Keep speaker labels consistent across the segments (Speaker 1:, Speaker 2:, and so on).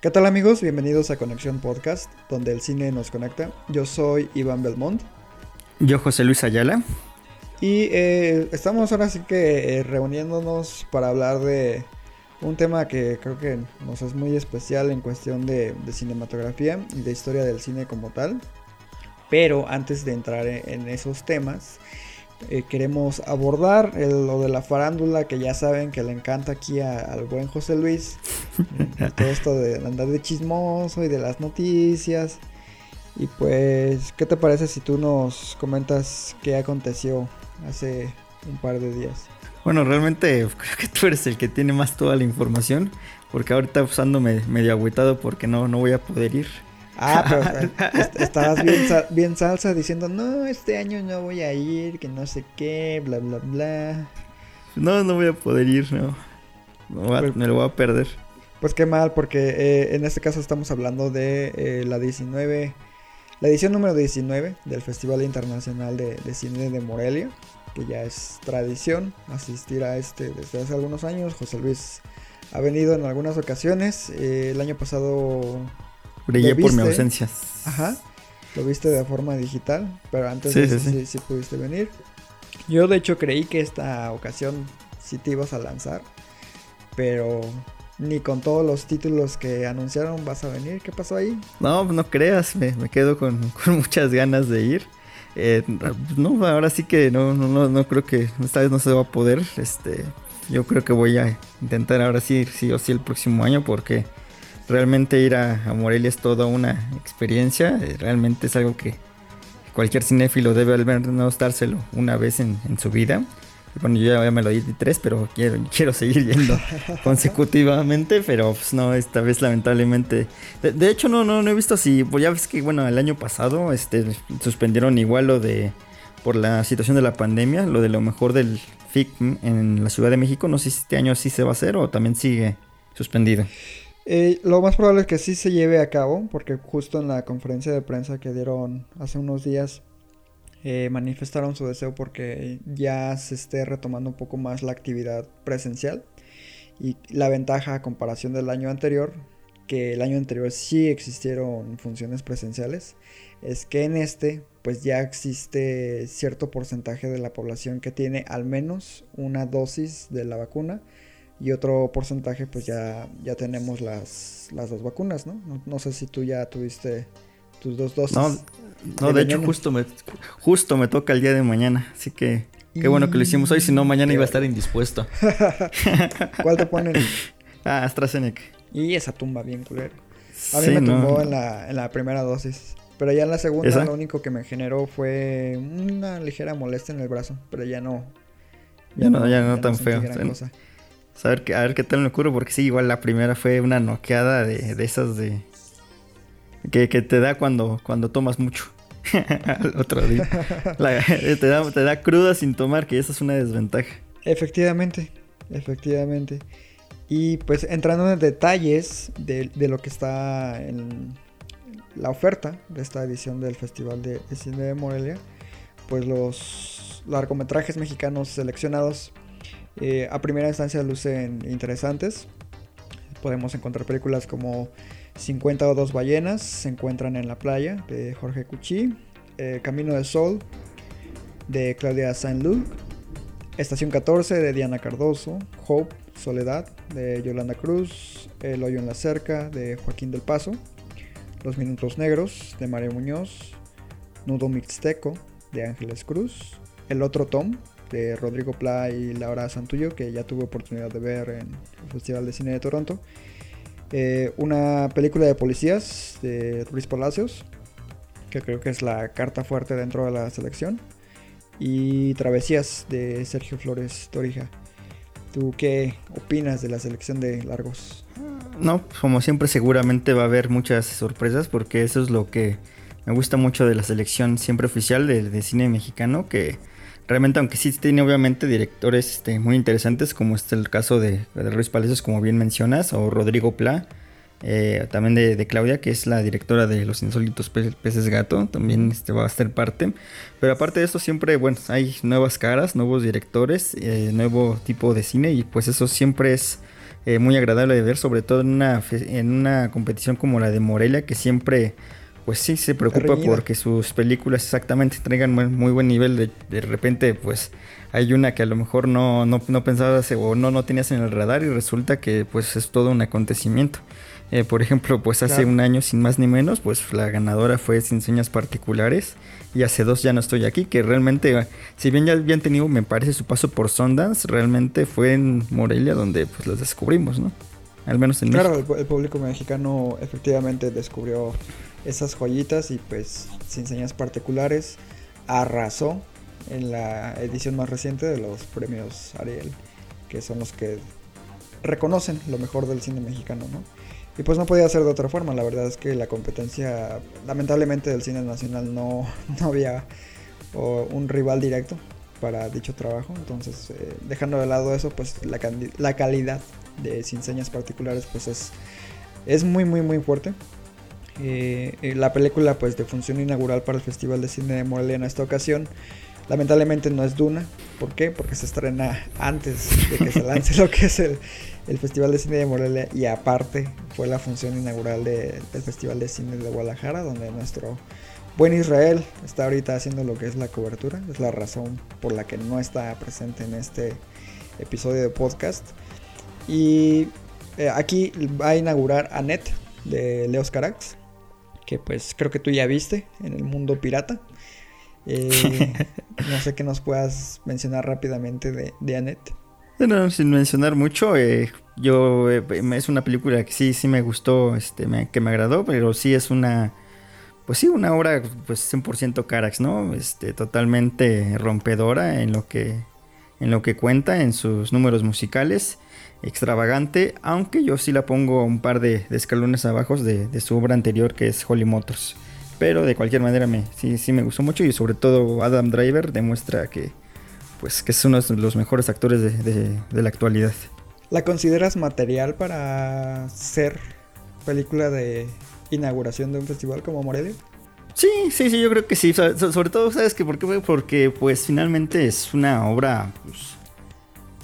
Speaker 1: ¿Qué tal amigos? Bienvenidos a Conexión Podcast, donde el cine nos conecta. Yo soy Iván Belmont.
Speaker 2: Yo José Luis Ayala.
Speaker 1: Y eh, estamos ahora sí que eh, reuniéndonos para hablar de un tema que creo que nos es muy especial en cuestión de, de cinematografía y de historia del cine como tal. Pero antes de entrar en, en esos temas, eh, queremos abordar el- lo de la farándula que ya saben que le encanta aquí a- al buen José Luis. Todo esto de andar de chismoso y de las noticias. Y pues, ¿qué te parece si tú nos comentas qué aconteció hace un par de días?
Speaker 2: Bueno, realmente creo que tú eres el que tiene más toda la información. Porque ahorita pues, ando me- medio agüitado porque no, no voy a poder ir.
Speaker 1: Ah, pero est- estabas bien, bien salsa diciendo, no, este año no voy a ir, que no sé qué, bla, bla, bla.
Speaker 2: No, no voy a poder ir, no. Me, voy a-
Speaker 1: Pues-
Speaker 2: me lo voy a perder.
Speaker 1: Pues qué mal, porque eh, en este caso estamos hablando de eh, la 19, la edición número 19 del Festival Internacional de, de Cine de Morelia, que ya es tradición asistir a este desde hace algunos años. José Luis ha venido en algunas ocasiones. eh, el año pasado,
Speaker 2: Brillé
Speaker 1: ¿Lo
Speaker 2: por mi ausencia.
Speaker 1: ajá, lo viste de forma digital, pero antes
Speaker 2: Sí,
Speaker 1: de
Speaker 2: sí,
Speaker 1: pudiste venir. Yo de hecho creí que esta ocasión sí te ibas a lanzar, pero ni con todos los títulos que anunciaron vas a venir. ¿Qué pasó ahí?
Speaker 2: No, no creas, me, me quedo con, con muchas ganas de ir. Eh, no, ahora sí que no, no, no, creo que esta vez no se va a poder. Este, yo creo que voy a intentar ahora sí, sí o sí el próximo año porque realmente ir a, a Morelia es toda una experiencia. eh, realmente es algo que cualquier cinéfilo debe al menos dárselo una vez en, en su vida. Bueno, yo ya me lo di tres, pero quiero, quiero seguir yendo consecutivamente, pero pues no, esta vez lamentablemente. De, de hecho, no, no, no he visto si, pues ya ves que, bueno, el año pasado este, suspendieron igual lo de, por la situación de la pandemia, lo de lo mejor del FIC en la Ciudad de México. No sé si este año sí se va a hacer o también sigue suspendido.
Speaker 1: Eh, lo más probable es que sí se lleve a cabo, porque justo en la conferencia de prensa que dieron hace unos días eh, manifestaron su deseo porque ya se esté retomando un poco más la actividad presencial y la ventaja a comparación del año anterior, que el año anterior sí existieron funciones presenciales, es que en este pues ya existe cierto porcentaje de la población que tiene al menos una dosis de la vacuna y otro porcentaje pues ya, ya tenemos las, las dos vacunas, ¿no? ¿no? no sé si tú ya tuviste tus dos dosis.
Speaker 2: No, no,
Speaker 1: de
Speaker 2: de hecho justo me, justo me toca el día de mañana, así que qué bueno que lo hicimos hoy, si no mañana iba a estar indispuesto.
Speaker 1: ¿Cuál te ponen?
Speaker 2: Ah, AstraZeneca.
Speaker 1: Y esa tumba bien culero. A mí
Speaker 2: Sí,
Speaker 1: me
Speaker 2: no.
Speaker 1: tumbó en, la, en la primera dosis. Pero ya en la segunda
Speaker 2: ¿Esa?
Speaker 1: lo único que me generó fue una ligera molestia en el brazo. Pero ya no.
Speaker 2: Ya no- ya no tan
Speaker 1: sentí
Speaker 2: feo.
Speaker 1: gran cosa.
Speaker 2: A ver, qué- a ver qué tal me ocurre, porque sí, igual la primera fue una noqueada de, de esas de... Que, que te da cuando, cuando tomas mucho. Al otro día. La- te, da, te da cruda sin tomar, que esa es una desventaja.
Speaker 1: Efectivamente, efectivamente. Y pues entrando en detalles de, de lo que está en la oferta de esta edición del Festival de Cine de Morelia, pues los largometrajes mexicanos seleccionados eh, a primera instancia lucen interesantes. Podemos encontrar películas como 50 o dos ballenas, se encuentran en la playa de Jorge Cuchí, eh, Camino del Sol de Claudia Saint-Luc, Estación 14 de Diana Cardoso, Hope, Soledad de Yolanda Cruz, El hoyo en la cerca de Joaquín del Paso, Los Minutos Negros de Mario Muñoz, Nudo Mixteco de Ángeles Cruz, El otro Tom de Rodrigo Pla y Laura Santullo, que ya tuve oportunidad de ver en el Festival de Cine de Toronto, eh, una película de policías de Luis Palacios, que creo que es la carta fuerte dentro de la selección y Travesías de Sergio Flores Torija. ¿Tú qué opinas de la selección de largos?
Speaker 2: No, como siempre seguramente va a haber muchas sorpresas porque eso es lo que me gusta mucho de la selección siempre oficial de, cine mexicano, que realmente aunque sí tiene obviamente directores este, muy interesantes, como este el caso de, de Ruiz Palacios, como bien mencionas, o Rodrigo Pla, eh, también de, Claudia, que es la directora de Los Insólitos Peces Gato, también este, va a ser parte. Pero aparte de esto, siempre, bueno, hay nuevas caras, nuevos directores, eh, nuevo tipo de cine, y pues eso siempre es eh, muy agradable de ver, sobre todo en una, en una competición como la de Morelia, que siempre, pues sí, se preocupa porque sus películas exactamente traigan muy, buen nivel. De, de, repente, pues hay una que a lo mejor no, no, no pensabas o no, no tenías en el radar y resulta que pues es todo un acontecimiento. Eh, por ejemplo, pues hace un año, sin más ni menos, pues la ganadora fue Sin Señas Particulares. Y hace dos ya no estoy aquí, que realmente, si bien ya habían tenido, me parece, su paso por Sundance, realmente fue en Morelia donde pues los descubrimos, ¿no? Al menos en
Speaker 1: Claro, el, público mexicano efectivamente descubrió esas joyitas y pues Sin Señas Particulares arrasó en la edición más reciente de los premios Ariel, que son los que reconocen lo mejor del cine mexicano, ¿no? Y pues no podía ser de otra forma, la verdad es que la competencia, lamentablemente del cine nacional no, había un rival directo para dicho trabajo, entonces eh, dejando de lado eso, pues la, la calidad de Sin Señas Particulares pues es, es muy muy muy fuerte. Eh, eh, la película pues de función inaugural para el Festival de Cine de Morelia en esta ocasión. Lamentablemente no es Duna, ¿por qué? Porque se estrena antes de que se lance lo que es el, Festival de Cine de Morelia. Y aparte fue la función inaugural del Festival de Cine de Guadalajara donde nuestro buen Israel está ahorita haciendo lo que es la cobertura, es la razón por la que no está presente en este episodio de podcast. Y eh, aquí va a inaugurar Annette de Leos Carax, que pues creo que tú ya viste en el mundo pirata. Eh, no sé qué nos puedas mencionar rápidamente de, de Annette.
Speaker 2: Bueno, sin mencionar mucho, eh, yo eh, es una película que sí, sí me gustó, este, que me agradó, pero sí es una, pues sí, una obra pues 100% Carax, ¿no? Este, totalmente rompedora en lo que, en lo que cuenta, en sus números musicales, extravagante, aunque yo sí la pongo un par de, escalones abajo de, de, su obra anterior que es Holly Motors. Pero de cualquier manera me, sí, sí me gustó mucho y sobre todo Adam Driver demuestra que pues que es uno de los mejores actores de, la actualidad.
Speaker 1: ¿La consideras material para ser película de inauguración de un festival como Morelia?
Speaker 2: Sí, sí, sí, yo creo que sí. sobre todo, ¿sabes qué? ¿Por qué? Porque pues finalmente es una obra, pues,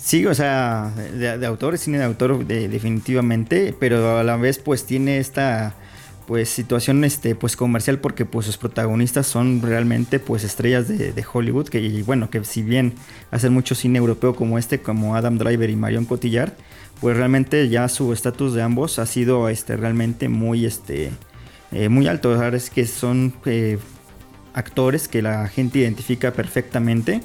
Speaker 2: sí, o sea, de, autor, es cine de autor definitivamente, pero a la vez pues tiene esta pues situación este pues comercial porque pues sus protagonistas son realmente pues estrellas de, Hollywood que bueno que si bien hacen mucho cine europeo como este como Adam Driver y Marion Cotillard pues realmente ya su estatus de ambos ha sido este realmente muy este eh, muy alto. Ahora es que son eh, actores que la gente identifica perfectamente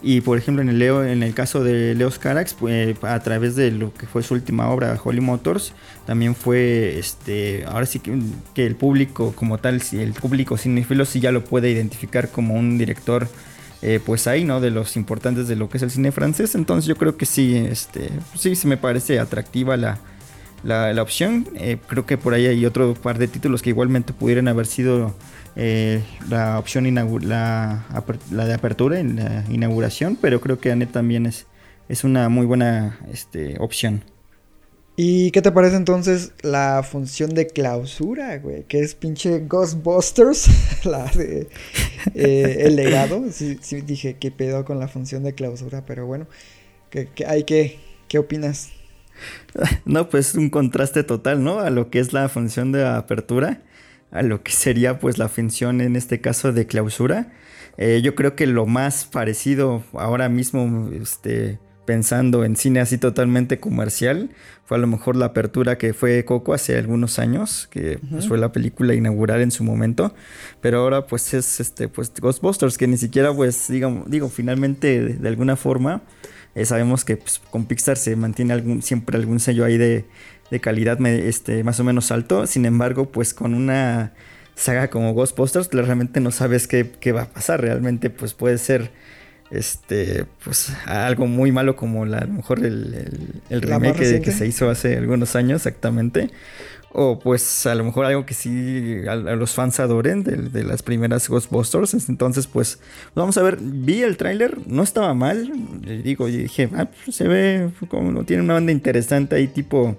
Speaker 2: y por ejemplo en el, Leo, en el caso de Leos Carax, pues, a través de lo que fue su última obra, Holly Motors, también fue, este, ahora sí que, el público como tal, el público cinéfilo sí ya lo puede identificar como un director, eh, pues ahí, ¿no? De los importantes de lo que es el cine francés. Entonces yo creo que sí, este, sí, se me parece atractiva la, la, opción. Eh, creo que por ahí hay otro par de títulos que igualmente pudieran haber sido eh, la opción la, la, de apertura en la inauguración, pero creo que Anet también es, es una muy buena este, opción.
Speaker 1: ¿Y qué te parece entonces la función de clausura, güey? Que es pinche Ghostbusters, la de eh, El legado. Sí, sí, dije, ¿qué pedo con la función de clausura? Pero bueno, ¿qué, hay que, ¿qué opinas?
Speaker 2: No, pues un contraste total, ¿no? A lo que es la función de apertura a lo que sería pues la función en este caso de clausura. Eh, yo creo que lo más parecido ahora mismo, este, pensando en cine así totalmente comercial, fue a lo mejor la apertura que fue Coco hace algunos años, que pues, fue la película inaugural en su momento, pero ahora pues es este pues Ghostbusters que ni siquiera pues digamos digo finalmente de, alguna forma eh, sabemos que pues, con Pixar se mantiene algún, siempre algún sello ahí de de calidad este, más o menos alto. Sin embargo, pues con una saga como Ghostbusters, realmente no sabes qué, qué, va a pasar. Realmente, pues puede ser este, pues algo muy malo como la, a lo mejor el, el, el
Speaker 1: ¿La más
Speaker 2: remake que, se hizo hace algunos años exactamente. O pues a lo mejor algo que sí a, a los fans adoren de, de las primeras Ghostbusters. Entonces pues vamos a ver, vi el tráiler, no estaba mal. Digo, dije, ah, pues, se ve como tiene una banda interesante ahí tipo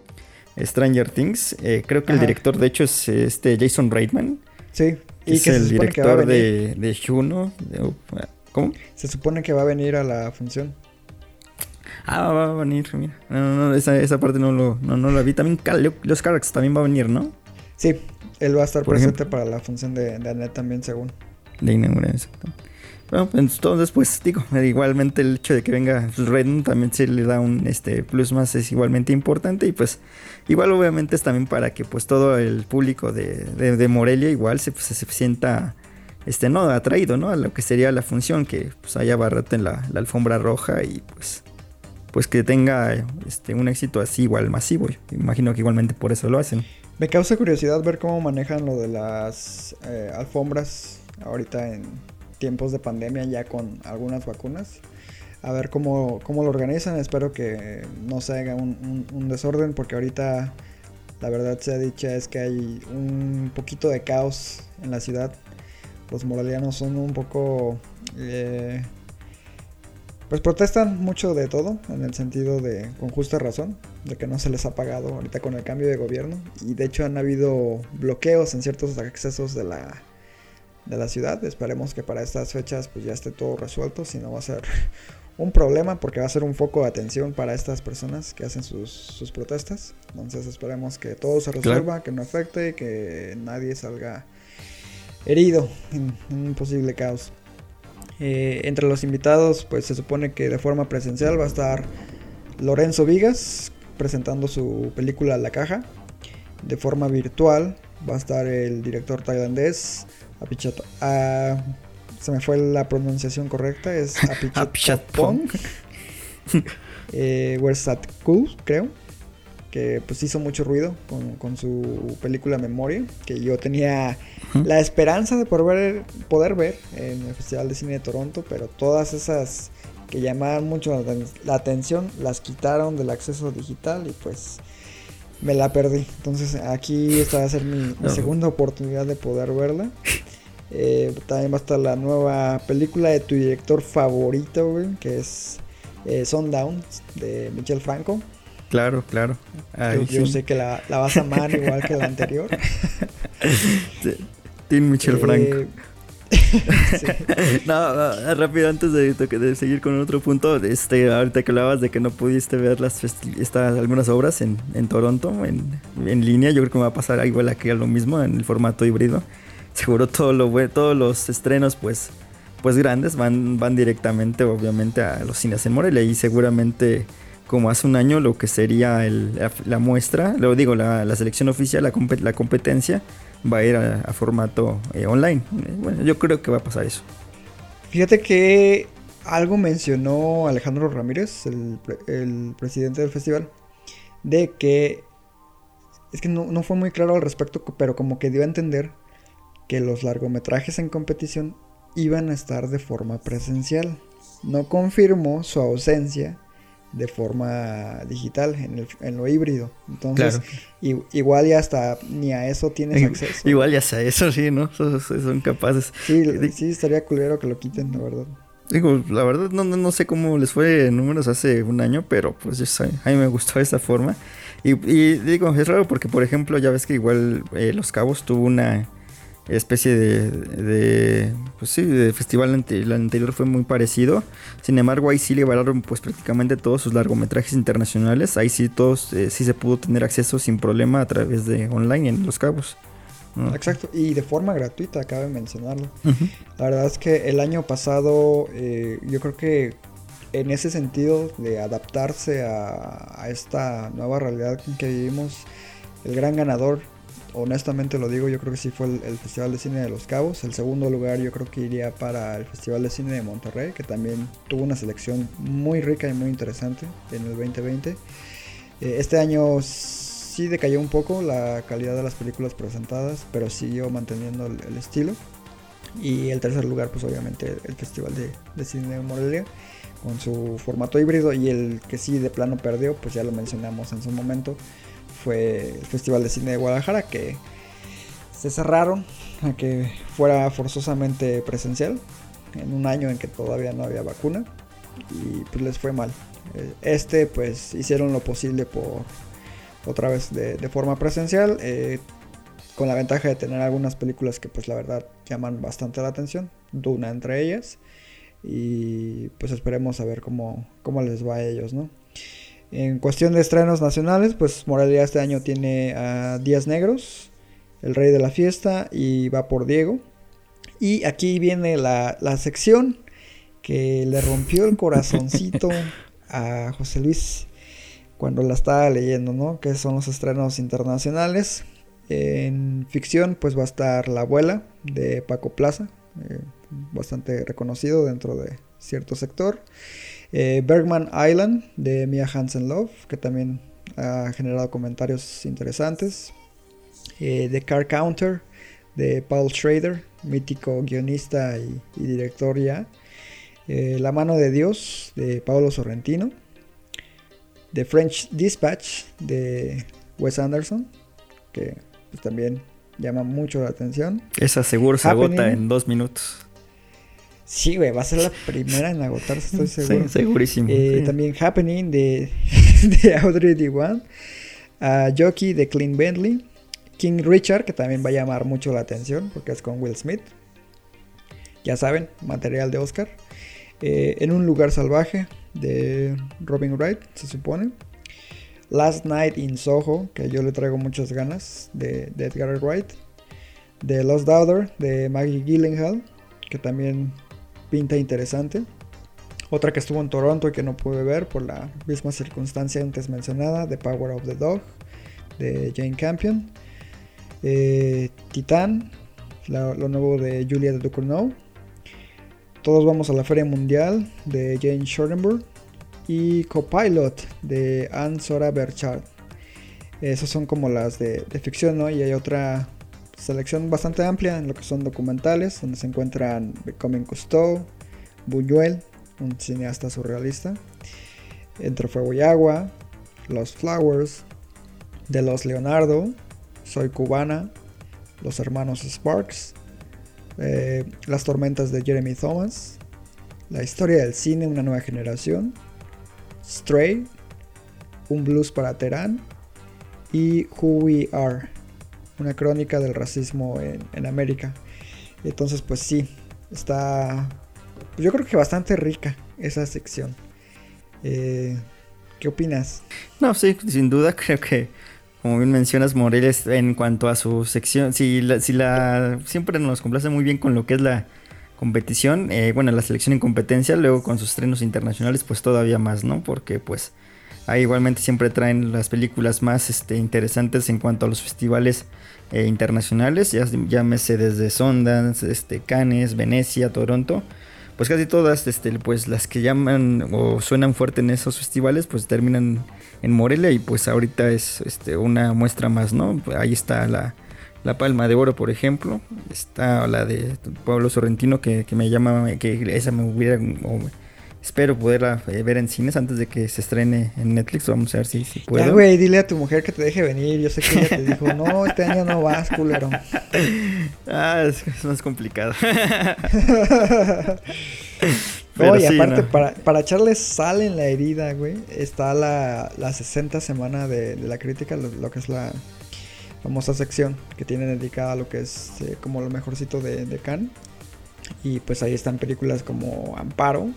Speaker 2: Stranger Things. Eh, creo que el director de hecho es este Jason Reitman.
Speaker 1: Sí,
Speaker 2: que
Speaker 1: y
Speaker 2: es
Speaker 1: que
Speaker 2: el director de, de Juno. de- ¿Cómo?
Speaker 1: Se supone que va a venir a la función.
Speaker 2: Ah, va a venir, mira. No, no, no, esa, esa parte no, lo, no, no la vi. También Cal- los Carax también va a venir, ¿no?
Speaker 1: Sí, él va a estar
Speaker 2: Por
Speaker 1: presente para la función de, de Annette también, según.
Speaker 2: De inauguración, exacto. Bueno, pues, entonces, pues digo, igualmente el hecho de que venga Redmond también se le da un este plus más, es igualmente importante. Y pues, igual obviamente es también para que pues todo el público de, de, Morelia igual se, pues, se sienta este no atraído, ¿no? A lo que sería la función, que pues haya barrete en la, la alfombra roja y pues pues que tenga este un éxito así igual masivo. Imagino que igualmente por eso lo hacen.
Speaker 1: Me causa curiosidad ver cómo manejan lo de las eh, alfombras ahorita en tiempos de pandemia ya con algunas vacunas. A ver cómo, cómo lo organizan. Espero que no se haga un, un- un desorden porque ahorita la verdad sea dicha es que hay un poquito de caos en la ciudad. Los moralianos son un poco... eh, pues protestan mucho de todo, en el sentido de, con justa razón, de que no se les ha pagado ahorita con el cambio de gobierno. Y de hecho han habido bloqueos en ciertos accesos de la, de la ciudad. Esperemos que para estas fechas pues ya esté todo resuelto, si no va a ser un problema porque va a ser un foco de atención para estas personas que hacen sus, sus protestas. Entonces esperemos que todo se resuelva, que no afecte, que nadie salga herido en, en un posible caos. Eh, entre los invitados, pues se supone que de forma presencial va a estar Lorenzo Vigas presentando su película La Caja. De forma virtual va a estar el director tailandés Apichat. ah, se me fue la pronunciación correcta, es Apichatpong. eh, Wersatkul, creo. Que pues hizo mucho ruido con, con su película Memoria. Que yo tenía la esperanza de poder ver, poder ver en el Festival de Cine de Toronto. Pero todas esas que llamaban mucho la atención las quitaron del acceso digital y pues me la perdí. Entonces aquí esta va a ser mi, segunda oportunidad de poder verla. Eh, también va a estar la nueva película de tu director favorito, güey, que es eh, Sundown de Michel Franco.
Speaker 2: Claro, claro.
Speaker 1: Yo, sé que la, la vas a amar igual que la anterior.
Speaker 2: Team Michel
Speaker 1: Eh,
Speaker 2: Franco. No, no, rápido, antes de, de seguir con otro punto, este, ahorita que hablabas de que no pudiste ver las estas, algunas obras en, en Toronto, en, en línea, yo creo que me va a pasar igual aquí a lo mismo, en el formato híbrido. Seguro todo lo, todos los estrenos, pues, pues grandes, van, van directamente, obviamente, a los cines en Morelia y seguramente como hace un año lo que sería el- la, la muestra, lo digo, la, la selección oficial, la, la competencia, va a ir a, formato eh, online. Eh, Bueno, yo creo que va a pasar eso.
Speaker 1: Fíjate que algo mencionó Alejandro Ramírez, el presidente del festival, de que es que no, no fue muy claro al respecto, pero como que dio a entender que los largometrajes en competición iban a estar de forma presencial. No confirmó su ausencia de forma digital en, el- en lo híbrido. Entonces, i- igual ya hasta ni a eso tienes acceso.
Speaker 2: Igual ya sea eso, sí, ¿no? Son, son capaces.
Speaker 1: Sí, sí, estaría culero que lo quiten, la verdad.
Speaker 2: Digo, la verdad no, no, no sé cómo les fue en números hace un año, pero pues yo sé, a mí me gustó esa forma. Y, y digo, es raro porque, por ejemplo, ya ves que igual eh, Los Cabos tuvo una especie de, de pues sí, de festival ante- el anterior fue muy parecido. Sin embargo, ahí sí liberaron pues prácticamente todos sus largometrajes internacionales. Ahí sí todos eh, sí se pudo tener acceso sin problema a través de online en Los Cabos. ¿no?
Speaker 1: Exacto, y de forma gratuita, cabe mencionarlo. La verdad es que el año pasado eh, yo creo que en ese sentido de adaptarse a, a esta nueva realidad en que vivimos, el gran ganador, honestamente lo digo, yo creo que sí fue el, Festival de Cine de Los Cabos. El segundo lugar yo creo que iría para el Festival de Cine de Monterrey, que también tuvo una selección muy rica y muy interesante en el 2020. Eh, este año sí decayó un poco la calidad de las películas presentadas, pero siguió manteniendo el, el estilo. Y el tercer lugar, pues obviamente el Festival de, de Cine de Morelia con su formato híbrido y el que sí de plano perdió, pues ya lo mencionamos en su momento, fue el Festival de Cine de Guadalajara que se cerraron a que fuera forzosamente presencial en un año en que todavía no había vacuna y pues les fue mal. Eh, Este pues hicieron lo posible por otra vez de, forma presencial eh, con la ventaja de tener algunas películas que pues la verdad llaman bastante la atención, Duna entre ellas y pues esperemos a ver cómo, cómo les va a ellos, ¿no? En cuestión de estrenos nacionales, pues Morelia este año tiene a Días Negros, El Rey de la Fiesta y Va por Diego. Y aquí viene la, la sección que le rompió el corazoncito a José Luis cuando la estaba leyendo, ¿no? Que son los estrenos internacionales. En ficción, pues va a estar La Abuela de Paco Plaza, eh, bastante reconocido dentro de cierto sector. Eh, Bergman Island de Mia Hansen Love, que también ha generado comentarios interesantes. Eh, The Car Counter de Paul Schrader, mítico guionista y, y director ya. Eh, La mano de Dios de Paolo Sorrentino. The French Dispatch de Wes Anderson, que pues, también llama mucho la atención.
Speaker 2: Esa seguro se
Speaker 1: Happening.
Speaker 2: agota en dos minutos.
Speaker 1: Sí, güey, va a ser la primera en agotarse, estoy seguro.
Speaker 2: Sí, segurísimo.
Speaker 1: Eh,
Speaker 2: Sí.
Speaker 1: También Happening de, de Audrey Diwan. A Jockey de Clint Bentley. King Richard, que también va a llamar mucho la atención porque es con Will Smith. Ya saben, material de Oscar. Eh, en un lugar salvaje de Robin Wright, se supone. Last Night in Soho, que yo le traigo muchas ganas, de, de Edgar Wright. The Lost Daughter, de Maggie Gyllenhaal, que también pinta interesante. Otra que estuvo en Toronto y que no pude ver por la misma circunstancia antes mencionada, The Power of the Dog, de Jane Campion. Eh, Titán, lo nuevo de Julia Ducournau. Todos vamos a la Feria Mundial de Jane Shortenberg. Y Copilot de Anne Sora Berchard. Esas son como las de, de ficción, ¿no? Y hay otra selección bastante amplia en lo que son documentales, donde se encuentran Becoming Cousteau, Buñuel, un cineasta surrealista, Entre Fuego y Agua, Los Flowers, De los Leonardo, Soy Cubana, Los Hermanos Sparks, eh, Las Tormentas de Jeremy Thomas, La Historia del Cine, Una Nueva Generación, Stray, Un Blues para Terán y Who We Are, una crónica del racismo en, en América. Entonces, pues sí, está pues yo creo que bastante rica esa sección. Eh, ¿Qué opinas?
Speaker 2: No, sí, sin duda creo que, como bien mencionas, Moreles, en cuanto a su sección, si la, si la siempre nos complace muy bien con lo que es la competición, eh, bueno, la selección en competencia, luego con sus estrenos internacionales, pues todavía más, ¿no? Porque pues ahí igualmente siempre traen las películas más este, interesantes en cuanto a los festivales eh, internacionales, ya, llámese desde Sundance, este, Cannes, Venecia, Toronto pues casi todas este, pues las que llaman o suenan fuerte en esos festivales pues terminan en Morelia y pues ahorita es este, una muestra más, ¿no? Ahí está la, la Palma de Oro, por ejemplo, está la de Pablo Sorrentino que, que me llama, que esa me hubiera, espero poderla eh, ver en cines antes de que se estrene en Netflix, vamos a ver si, si puedo.
Speaker 1: Ya, güey, dile a tu mujer que te deje venir. Yo sé que ella te dijo, no, este año no vas, culero.
Speaker 2: Ah, es, es más complicado.
Speaker 1: No, y
Speaker 2: sí,
Speaker 1: aparte,
Speaker 2: no.
Speaker 1: para, para echarle sal en la herida, güey, está la, la 60 semana de, de la crítica, lo, lo que es la famosa sección que tiene dedicada a lo que es eh, como lo mejorcito de, de Cannes. Y pues ahí están películas como Amparo,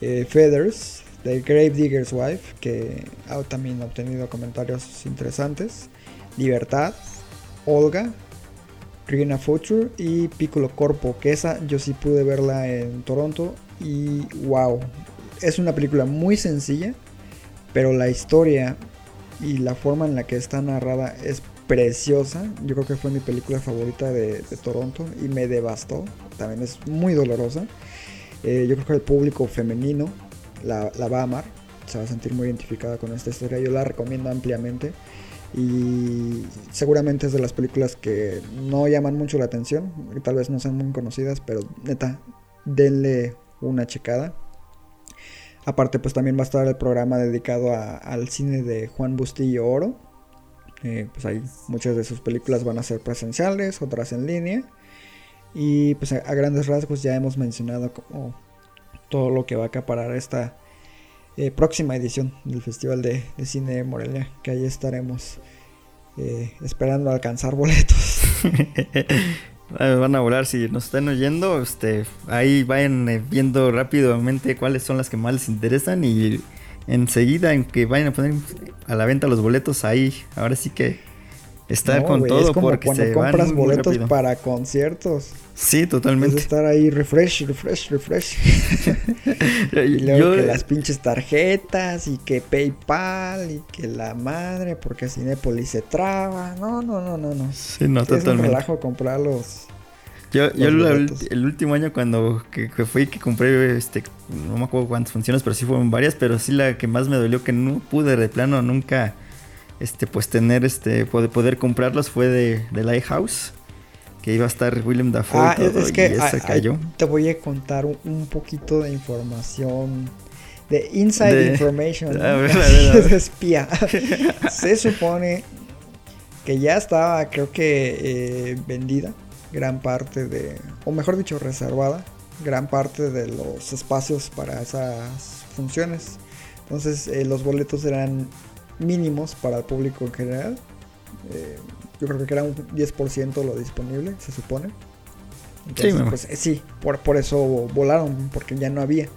Speaker 1: eh, Feathers, The Grave Digger's Wife, que ha también obtenido comentarios interesantes, Libertad, Olga, Regina Future y Piccolo Corpo, que esa yo sí pude verla en Toronto y wow, es una película muy sencilla, pero la historia y la forma en la que está narrada es preciosa. Yo creo que fue mi película favorita de, de Toronto y me devastó. También es muy dolorosa. Eh, yo creo que el público femenino la, va a amar, se va a sentir muy identificada con esta historia. Yo la recomiendo ampliamente. Y seguramente es de las películas que no llaman mucho la atención, que tal vez no sean muy conocidas, pero neta, denle una checada. Aparte, pues también va a estar el programa dedicado al cine de Juan Bustillo Oro. Eh, pues ahí muchas de sus películas van a ser presenciales, otras en línea. Y pues a, grandes rasgos ya hemos mencionado como todo lo que va a acaparar esta eh, próxima edición del Festival de, Cine de Morelia, que ahí estaremos eh, esperando alcanzar boletos.
Speaker 2: Van a volar, si nos están oyendo, este, ahí vayan eh, viendo rápidamente cuáles son las que más les interesan y enseguida en que vayan a poner a la venta los boletos ahí, ahora sí que estar
Speaker 1: No,
Speaker 2: con todo
Speaker 1: es como
Speaker 2: porque
Speaker 1: cuando
Speaker 2: se
Speaker 1: compras
Speaker 2: muy
Speaker 1: boletos
Speaker 2: rápido.
Speaker 1: para conciertos.
Speaker 2: Sí,
Speaker 1: Es
Speaker 2: totalmente.
Speaker 1: estar ahí refresh, refresh, refresh. Y luego
Speaker 2: yo-
Speaker 1: que las pinches tarjetas y que PayPal y que la madre porque Cinépolis se traba. No, no, no, no, no.
Speaker 2: Sí, no,
Speaker 1: es un
Speaker 2: totalmente.
Speaker 1: relajo comprar los...
Speaker 2: Yo, yo el último año cuando que, que fui que compré este no me acuerdo cuántas funciones, pero sí fueron varias, pero sí la que más me dolió que no pude de plano nunca este pues tener este poder, poder comprarlos fue de, de Lighthouse, que iba a estar William Dafoe
Speaker 1: Ah,
Speaker 2: y todo,
Speaker 1: es, que
Speaker 2: y esa cayó.
Speaker 1: ahí te voy a contar un, un poquito de información. De inside
Speaker 2: De-
Speaker 1: information. espía. Se supone que ya estaba, creo que, eh, vendida gran parte de, o mejor dicho, reservada gran parte de los espacios para esas funciones. Entonces, eh, los boletos eran mínimos para el público en general. Eh, yo creo que era un 10% lo disponible, se supone. Entonces,
Speaker 2: me
Speaker 1: pues, eh, sí, por, por eso volaron, porque ya no había.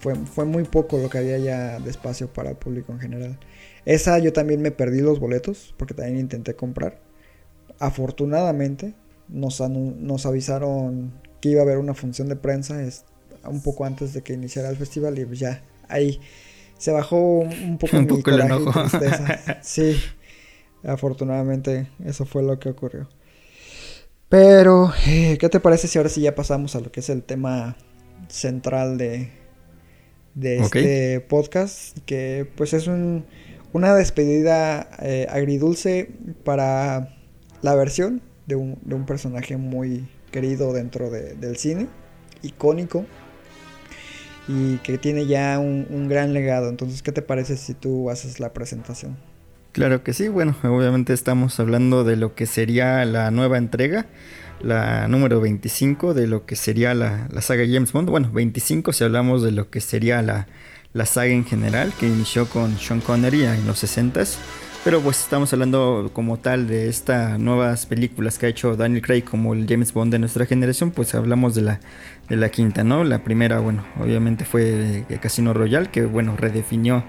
Speaker 1: Fue, fue muy poco lo que había ya de espacio para el público en general. Esa yo también me perdí los boletos, porque también intenté comprar. Afortunadamente, nos, nos avisaron que iba a haber una función de prensa es- un poco antes de que iniciara el festival y ya ahí se bajó un, poco
Speaker 2: Un
Speaker 1: mi
Speaker 2: poco el enojo.
Speaker 1: tristeza. Sí, afortunadamente eso fue lo que ocurrió. Pero, eh, ¿qué te parece si ahora sí ya pasamos a lo que es el tema central de, de este podcast? Que pues es un, una despedida eh, agridulce para la versión de un, de un personaje muy querido dentro de- del cine, icónico, y que tiene ya un, gran legado. Entonces, ¿qué te parece si tú haces la presentación?
Speaker 2: Claro que sí, bueno, obviamente estamos hablando de lo que sería la nueva entrega, la número 25 de lo que sería la, la saga James Bond. Bueno, 25 si hablamos de lo que sería la, la saga en general, que inició con Sean Connery en los 60s. Pero pues estamos hablando como tal de estas nuevas películas que ha hecho Daniel Craig como el James Bond de nuestra generación, pues hablamos de la, de la quinta, ¿no? La primera, bueno, obviamente fue Casino Royale, que bueno, redefinió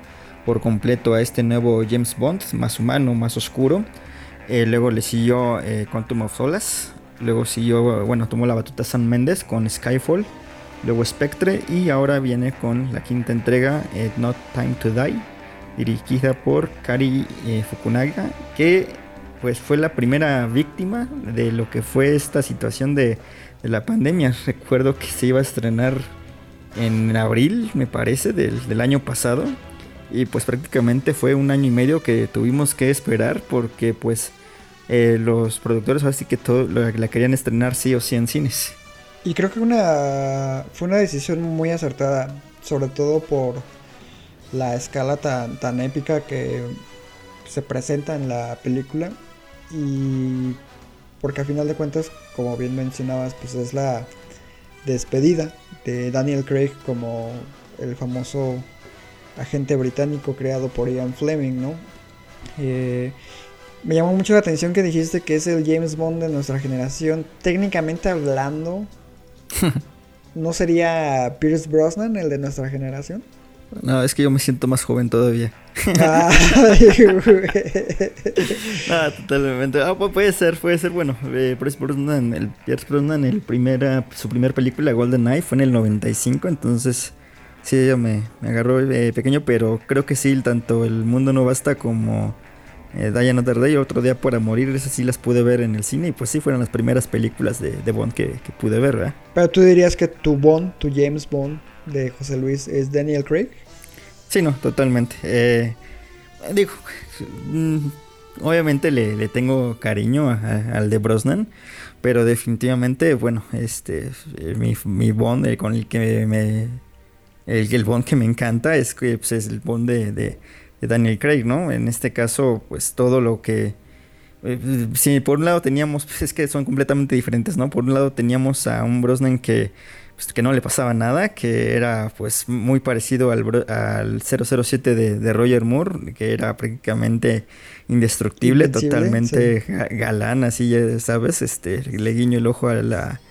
Speaker 2: por completo a este nuevo James Bond, más humano, más oscuro. Eh, luego le siguió eh, Quantum of Solace. Luego siguió, bueno, tomó la batuta Sam Mendes con Skyfall. Luego Spectre. Y ahora viene con la quinta entrega, eh, Not Time to Die. Dirigida por Kari eh, Fukunaga. Que pues fue la primera víctima de lo que fue esta situación de, la pandemia. Recuerdo que se iba a estrenar en abril, me parece, del, año pasado. Y pues prácticamente fue un año y medio que tuvimos que esperar porque pues eh, los productores así que todo la, querían estrenar sí o sí en cines.
Speaker 1: Y creo que fue una decisión muy acertada, sobre todo por la escala tan, tan épica que se presenta en la película y porque a final de cuentas, como bien mencionabas, pues es la despedida de Daniel Craig como el famoso agente británico creado por Ian Fleming, ¿no? Eh, me llamó mucho la atención que dijiste que es el James Bond de nuestra generación. Técnicamente hablando, ¿no sería Pierce Brosnan el de nuestra generación?
Speaker 2: No, es que yo me siento más joven todavía.
Speaker 1: Ay, güey.
Speaker 2: Ah, totalmente. Ah, pu- puede ser, puede ser. Bueno, eh, Pierce Brosnan, el Pierce Brosnan, el primera, su primer película, Golden Eye, fue en el 95. Entonces, sí, ella me, me agarró eh, pequeño, pero creo que sí, tanto El Mundo No Basta como eh, Another Day, Otro Día para Morir, esas sí las pude ver en el cine. Y pues sí, fueron las primeras películas de, de Bond que, que pude ver, ¿verdad?
Speaker 1: Pero tú dirías que tu Bond, tu James Bond de José Luis es Daniel Craig.
Speaker 2: Sí, no, totalmente. Eh, digo, mm, obviamente le, le tengo cariño al de Brosnan, pero definitivamente, bueno, este, eh, mi, mi Bond con el que me, el, el Bond que me encanta es pues, es el Bond de, de- de Daniel Craig, ¿no? En este caso, pues todo lo que... eh, Sí, por un lado teníamos, pues es que son completamente diferentes, ¿no? Por un lado teníamos a un Brosnan que, pues, que no le pasaba nada, que era pues muy parecido al, al 007 de, de Roger Moore, que era prácticamente indestructible,
Speaker 1: Invencible,
Speaker 2: totalmente ga- galán, así ya sabes, este, le guiño el ojo a la,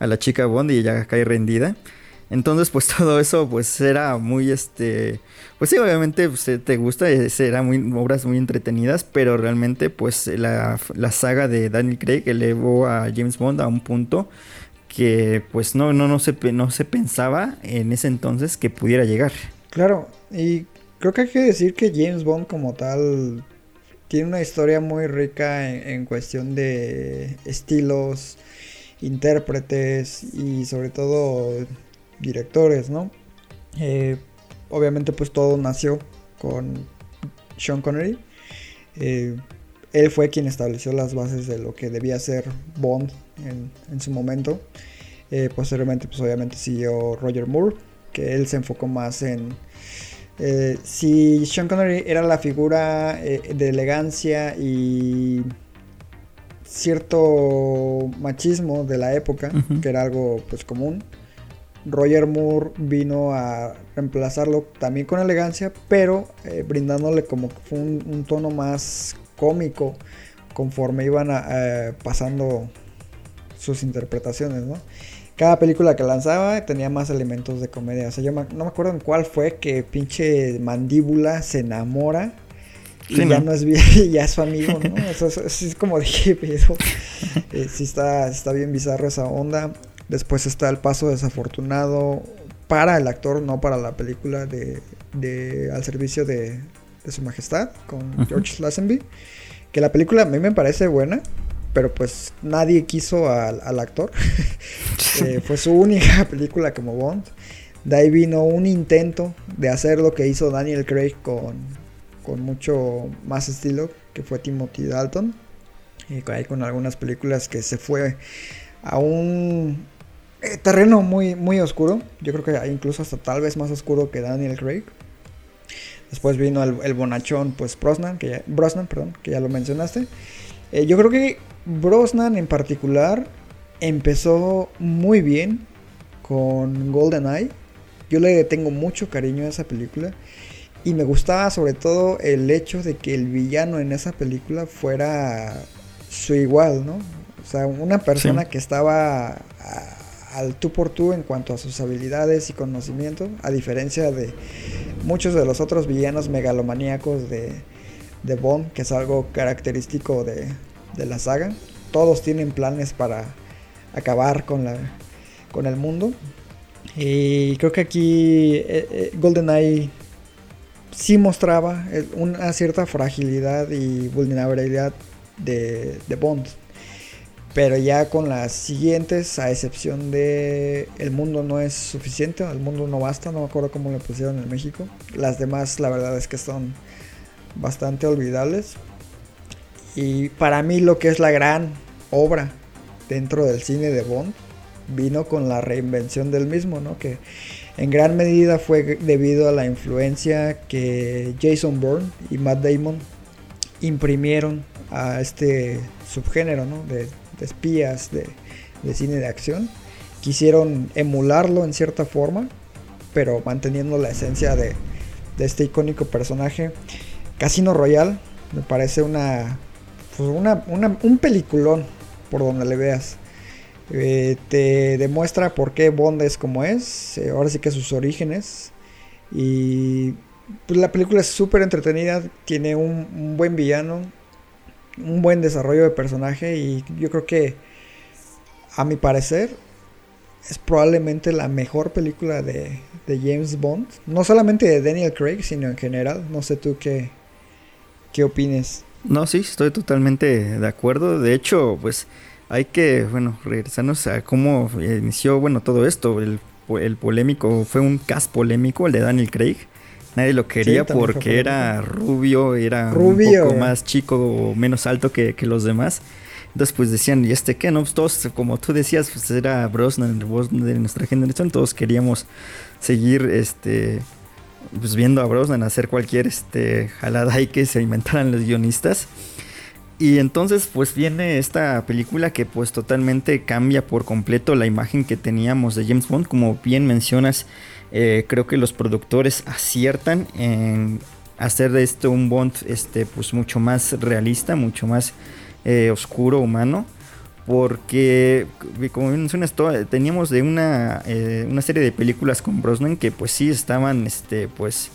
Speaker 2: a la chica Bond y ella cae rendida. Entonces, pues todo eso, pues era muy, este, pues sí, obviamente pues, eh, te gusta, eran muy, obras muy entretenidas, pero realmente, pues la, la saga de Daniel Craig elevó a James Bond a un punto que, pues no, no, no se, no se pensaba en ese entonces que pudiera llegar.
Speaker 1: Claro, y creo que hay que decir que James Bond como tal tiene una historia muy rica en, en cuestión de estilos, intérpretes y sobre todo directores, ¿no? Eh, obviamente pues todo nació con Sean Connery. Eh, él fue quien estableció las bases de lo que debía ser Bond en, en su momento. Eh, posteriormente pues obviamente siguió Roger Moore, que él se enfocó más en... eh, si Sean Connery era la figura eh, de elegancia y cierto machismo de la época, que era algo pues común, Roger Moore vino a reemplazarlo también con elegancia, pero eh, brindándole como un, un tono más cómico conforme iban a- eh, pasando sus interpretaciones, ¿no? Cada película que lanzaba tenía más elementos de comedia. O sea, yo me- no me acuerdo en cuál fue que pinche mandíbula se enamora y
Speaker 2: Sí,
Speaker 1: ya
Speaker 2: ¿no?
Speaker 1: no es bien, y ya es su amigo, ¿no? O sea, eso- eso es como de qué pedo. Eh, sí está, está bien bizarro esa onda. Después está el paso desafortunado para el actor, no para la película de, de al servicio de, de su majestad con. George Lazenby. Que la película a mí me parece buena, pero pues nadie quiso al, al actor. Eh, fue su única película como Bond. De ahí vino un intento de hacer lo que hizo Daniel Craig con, con mucho más estilo, que fue Timothy Dalton. Y con- ahí con algunas películas que se fue a un eh, terreno muy, muy oscuro. Yo creo que incluso hasta tal vez más oscuro que Daniel Craig. Después vino el, el bonachón, pues Brosnan, que ya, Brosnan, perdón, que ya lo mencionaste. Eh, yo creo que Brosnan en particular empezó muy bien con GoldenEye. Yo le tengo mucho cariño a esa película. Y me gustaba sobre todo el hecho de que el villano en esa película fuera su igual, ¿no? O sea, una persona
Speaker 2: Sí.
Speaker 1: que estaba a- al tú por tú en cuanto a sus habilidades y conocimiento, a diferencia de muchos de los otros villanos megalomaníacos de, de Bond, que es algo característico de, de la saga. Todos tienen planes para acabar con, la, con el mundo. Y creo que aquí eh, eh, GoldenEye sí mostraba eh, una cierta fragilidad y vulnerabilidad de, de Bond. Pero ya con las siguientes, a excepción de El mundo no es suficiente, El mundo no basta, no me acuerdo cómo le pusieron en México. Las demás, la verdad es que son bastante olvidables. Y para mí, lo que es la gran obra dentro del cine de Bond vino con la reinvención del mismo, ¿no? Que en gran medida fue debido a la influencia que Jason Bourne y Matt Damon imprimieron a este subgénero, ¿no? De, espías, de, de cine de acción. Quisieron emularlo en cierta forma, pero manteniendo la esencia de, de este icónico personaje. Casino Royale me parece una, pues una, un peliculón por donde le veas. Eh, te demuestra por qué Bond es como es, eh, ahora sí que sus orígenes. Y pues, la película es súper entretenida, tiene un, un buen villano, un buen desarrollo de personaje y yo creo que, a mi parecer, es probablemente la mejor película de, de James Bond. No solamente de Daniel Craig, sino en general. No sé tú qué, qué opines.
Speaker 2: No, sí, estoy totalmente de acuerdo. De hecho, pues hay que, bueno, regresarnos a cómo inició, bueno, todo esto. El, el polémico, fue un cast polémico, el de Daniel Craig. Nadie lo quería
Speaker 1: Sí,
Speaker 2: porque era rubio, era
Speaker 1: Rubio.
Speaker 2: un poco más chico o menos alto que, que los demás. Entonces pues decían, ¿y este qué? No, pues todos, como tú decías, pues era Brosnan, el Brosnan de nuestra generación, todos queríamos seguir este pues viendo a Brosnan hacer cualquier este jalada ahí que se inventaran los guionistas. Y entonces pues viene esta película que pues totalmente cambia por completo la imagen que teníamos de James Bond. Como bien mencionas, eh, creo que los productores aciertan en hacer de esto un Bond este, pues mucho más realista, mucho más eh, oscuro, humano. Porque, como bien mencionas, teníamos de una, eh, una serie de películas con Brosnan que pues sí estaban, este, pues,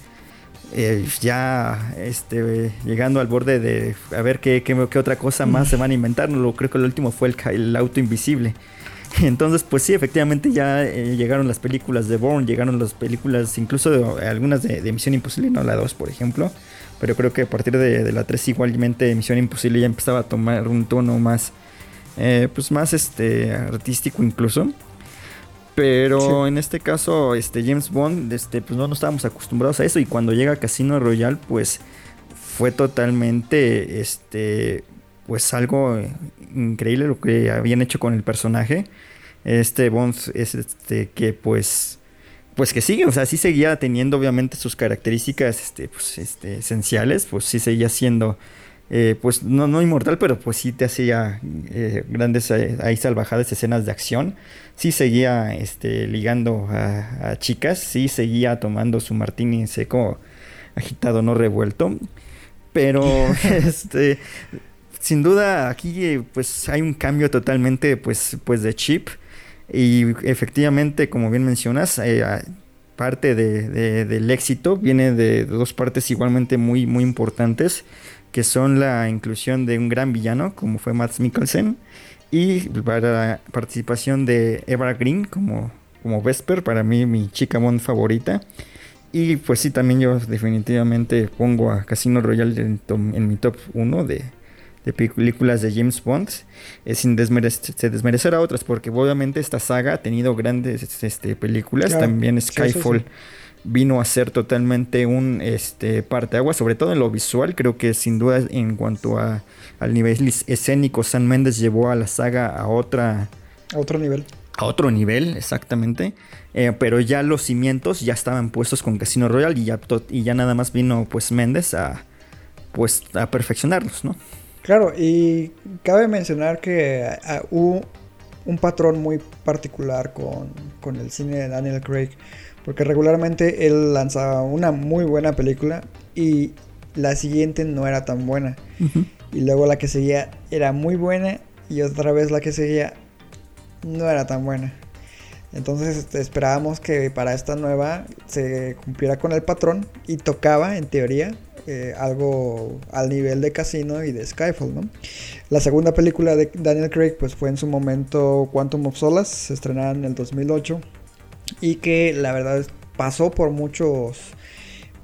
Speaker 2: eh, ya este, llegando al borde de a ver qué, qué- qué otra cosa más se van a inventar. Lo, creo que el último fue el, el auto invisible. Entonces, pues sí, efectivamente ya eh, llegaron las películas de Bourne, llegaron las películas, incluso de- algunas de, de Misión Imposible, no la 2, por ejemplo. Pero creo que a partir de, de la 3 igualmente Misión Imposible ya empezaba a tomar un tono más, eh, pues más este, artístico incluso. Pero en este caso, este James Bond, este, pues no, no estábamos acostumbrados a eso. Y cuando llega Casino Royale, pues fue totalmente, este, pues algo increíble lo que habían hecho con el personaje. Este Bond es este que pues, pues que sigue, o sea, sí seguía teniendo obviamente sus características, este, pues, este, esenciales, pues sí seguía siendo, eh, pues no, no inmortal, pero pues sí te hacía eh, grandes eh, ahí salvajadas escenas de acción. Sí seguía este, ligando a, a chicas, sí seguía tomando su martini seco agitado, no revuelto. Pero este sin duda aquí pues hay un cambio totalmente pues, pues de chip. Y efectivamente, como bien mencionas, eh, parte de- de- del éxito viene de dos partes igualmente muy, muy importantes, que son la inclusión de un gran villano, como fue Matt Mikkelsen, y para la participación de Eva Green como, como Vesper, para mí mi chica Bond favorita. Y pues sí, también yo definitivamente pongo a Casino Royale en, mi top 1 de, de películas de James Bond, eh, sin se desmerecer a otras, porque obviamente esta saga ha tenido grandes este, películas,
Speaker 1: Claro.
Speaker 2: también
Speaker 1: Sí, sí, sí.
Speaker 2: Vino a ser totalmente un este, parteaguas, sobre todo en lo visual, creo que sin duda en cuanto a, al nivel escénico, San Méndez llevó a la saga a otra
Speaker 1: A otro nivel.
Speaker 2: a otro nivel, exactamente. Eh, pero ya los cimientos ya estaban puestos con Casino Royale y ya, y ya nada más vino pues Méndez a pues a perfeccionarlos, ¿no?
Speaker 1: Claro, y cabe mencionar que hubo un patrón muy particular con, con el cine de Daniel Craig, porque regularmente él lanzaba una muy buena película y la siguiente no era tan buena. Y luego la que seguía era muy buena y otra vez la que seguía no era tan buena. Entonces este, esperábamos que para esta nueva se cumpliera con el patrón y tocaba, en teoría, eh, algo al nivel de Casino y de Skyfall, ¿no? La segunda película de Daniel Craig pues fue en su momento Quantum of Solace, se estrenaba en el 2008 y que la verdad pasó por muchos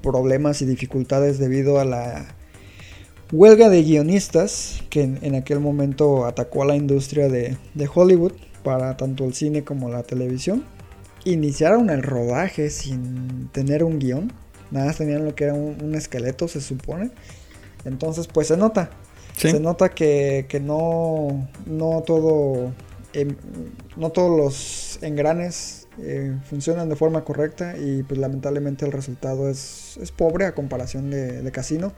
Speaker 1: problemas y dificultades debido a la huelga de guionistas que en, en aquel momento atacó a la industria de, de Hollywood para tanto el cine como la televisión. Iniciaron el rodaje sin tener un guion, nada más tenían lo que era un, un esqueleto, se supone. Entonces, pues se nota,
Speaker 2: Sí.
Speaker 1: se nota que, que no, no todo, em, no todos los engranes eh, funcionan de forma correcta y pues lamentablemente el resultado es, es pobre a comparación de, de Casino.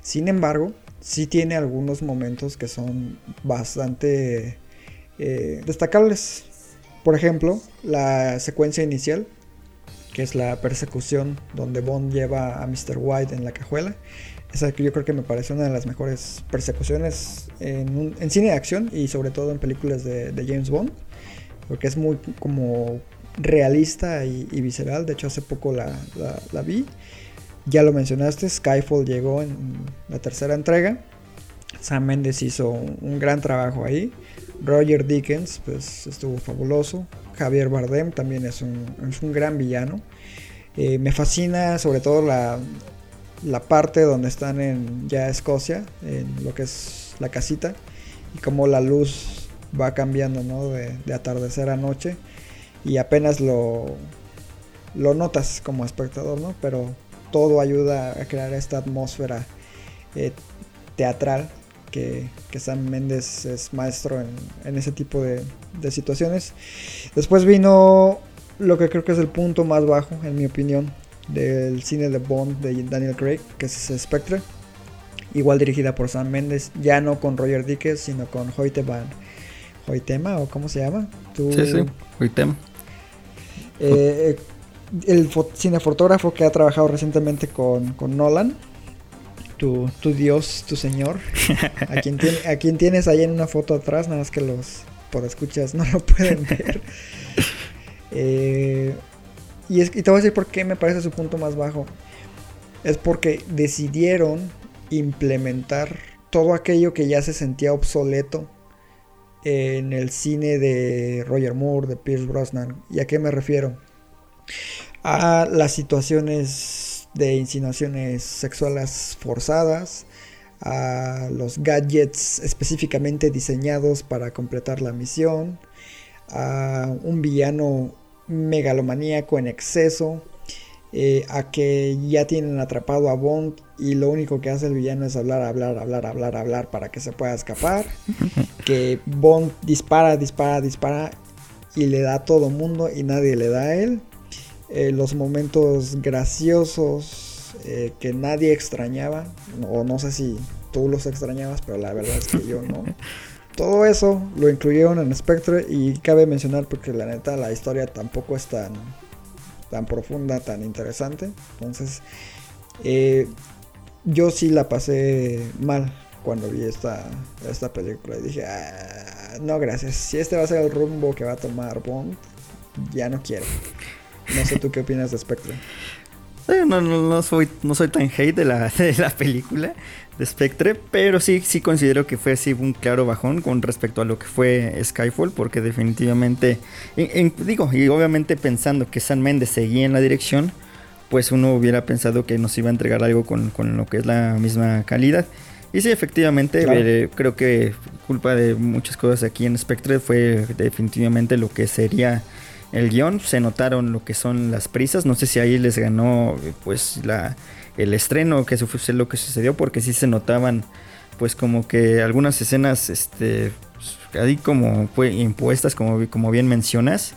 Speaker 1: Sin embargo, sí tiene algunos momentos que son bastante eh, destacables. Por ejemplo, la secuencia inicial, que es la persecución donde Bond lleva a Mr. White en la cajuela. Esa que yo creo que me parece una de las mejores persecuciones en, en cine de acción y sobre todo en películas de James Bond. Porque es muy como realista y, visceral. De hecho, hace poco la, vi. Ya lo mencionaste, Skyfall llegó en la tercera entrega. Sam Mendes hizo un, gran trabajo ahí. Roger Dickens, pues estuvo fabuloso. Javier Bardem también es un, gran villano. Eh, me fascina sobre todo la, la parte donde están en ya Escocia, en lo que es la casita, y cómo la luz va cambiando, ¿no? De atardecer a noche, y apenas lo, lo notas como espectador, ¿no? Pero todo ayuda a crear esta atmósfera eh, teatral que, que, Sam Méndez es maestro en, en ese tipo de, de, situaciones. Después vino lo que creo que es el punto más bajo, en mi opinión, del cine de Bond de Daniel Craig, que es Spectre. Igual dirigida por Sam Mendes, ya no con Roger Dickens, sino con Hoyte Van Hoytema, o cómo se llama.
Speaker 2: ¿Tú... Sí, sí, Hoytema.
Speaker 1: Eh, el cinefotógrafo que ha trabajado recientemente con, con Nolan. Tu, tu, Dios, tu Señor. A quien, tiene, a quien tienes ahí en una foto atrás, nada más que los por escuchas no lo pueden ver. Eh, y, es, y te voy a decir por qué me parece su punto más bajo. Es porque decidieron implementar todo aquello que ya se sentía obsoleto en el cine de Roger Moore, de Pierce Brosnan. ¿Y a qué me refiero? A las situaciones de insinuaciones sexuales forzadas, a los gadgets específicamente diseñados para completar la misión, a un villano megalomaníaco en exceso, eh, a que ya tienen atrapado a Bond y lo único que hace el villano es hablar, hablar, hablar, hablar, hablar para que se pueda escapar, que Bond dispara, dispara, dispara y le da a todo mundo y nadie le da a él. Eh, los momentos graciosos eh, que nadie extrañaba, o no sé si tú los extrañabas, pero la verdad es que yo no. Todo eso lo incluyeron en Spectre y cabe mencionar porque la neta la historia tampoco es tan, tan profunda, tan interesante. Entonces, eh, yo sí la pasé mal cuando vi esta, esta película y dije, ah, no gracias, si este va a ser el rumbo que va a tomar Bond, ya no quiero. No sé tú qué opinas de Spectre.
Speaker 2: Eh, no, no, soy, no soy tan hate de la, de la película de Spectre, pero sí, sí considero que fue así un claro bajón con respecto a lo que fue Skyfall, porque definitivamente, digo, y obviamente pensando que San Méndez seguía en la dirección, pues uno hubiera pensado que nos iba a entregar algo con, con lo que es la misma calidad. Y sí, efectivamente, eh, creo que culpa de muchas cosas aquí en Spectre fue definitivamente lo que sería el guion. Se notaron lo que son las prisas. No sé si ahí les ganó pues la el estreno, que fue lo que sucedió, porque sí se notaban, pues como que algunas escenas, este, pues, ahí como fue impuestas, como, como bien mencionas.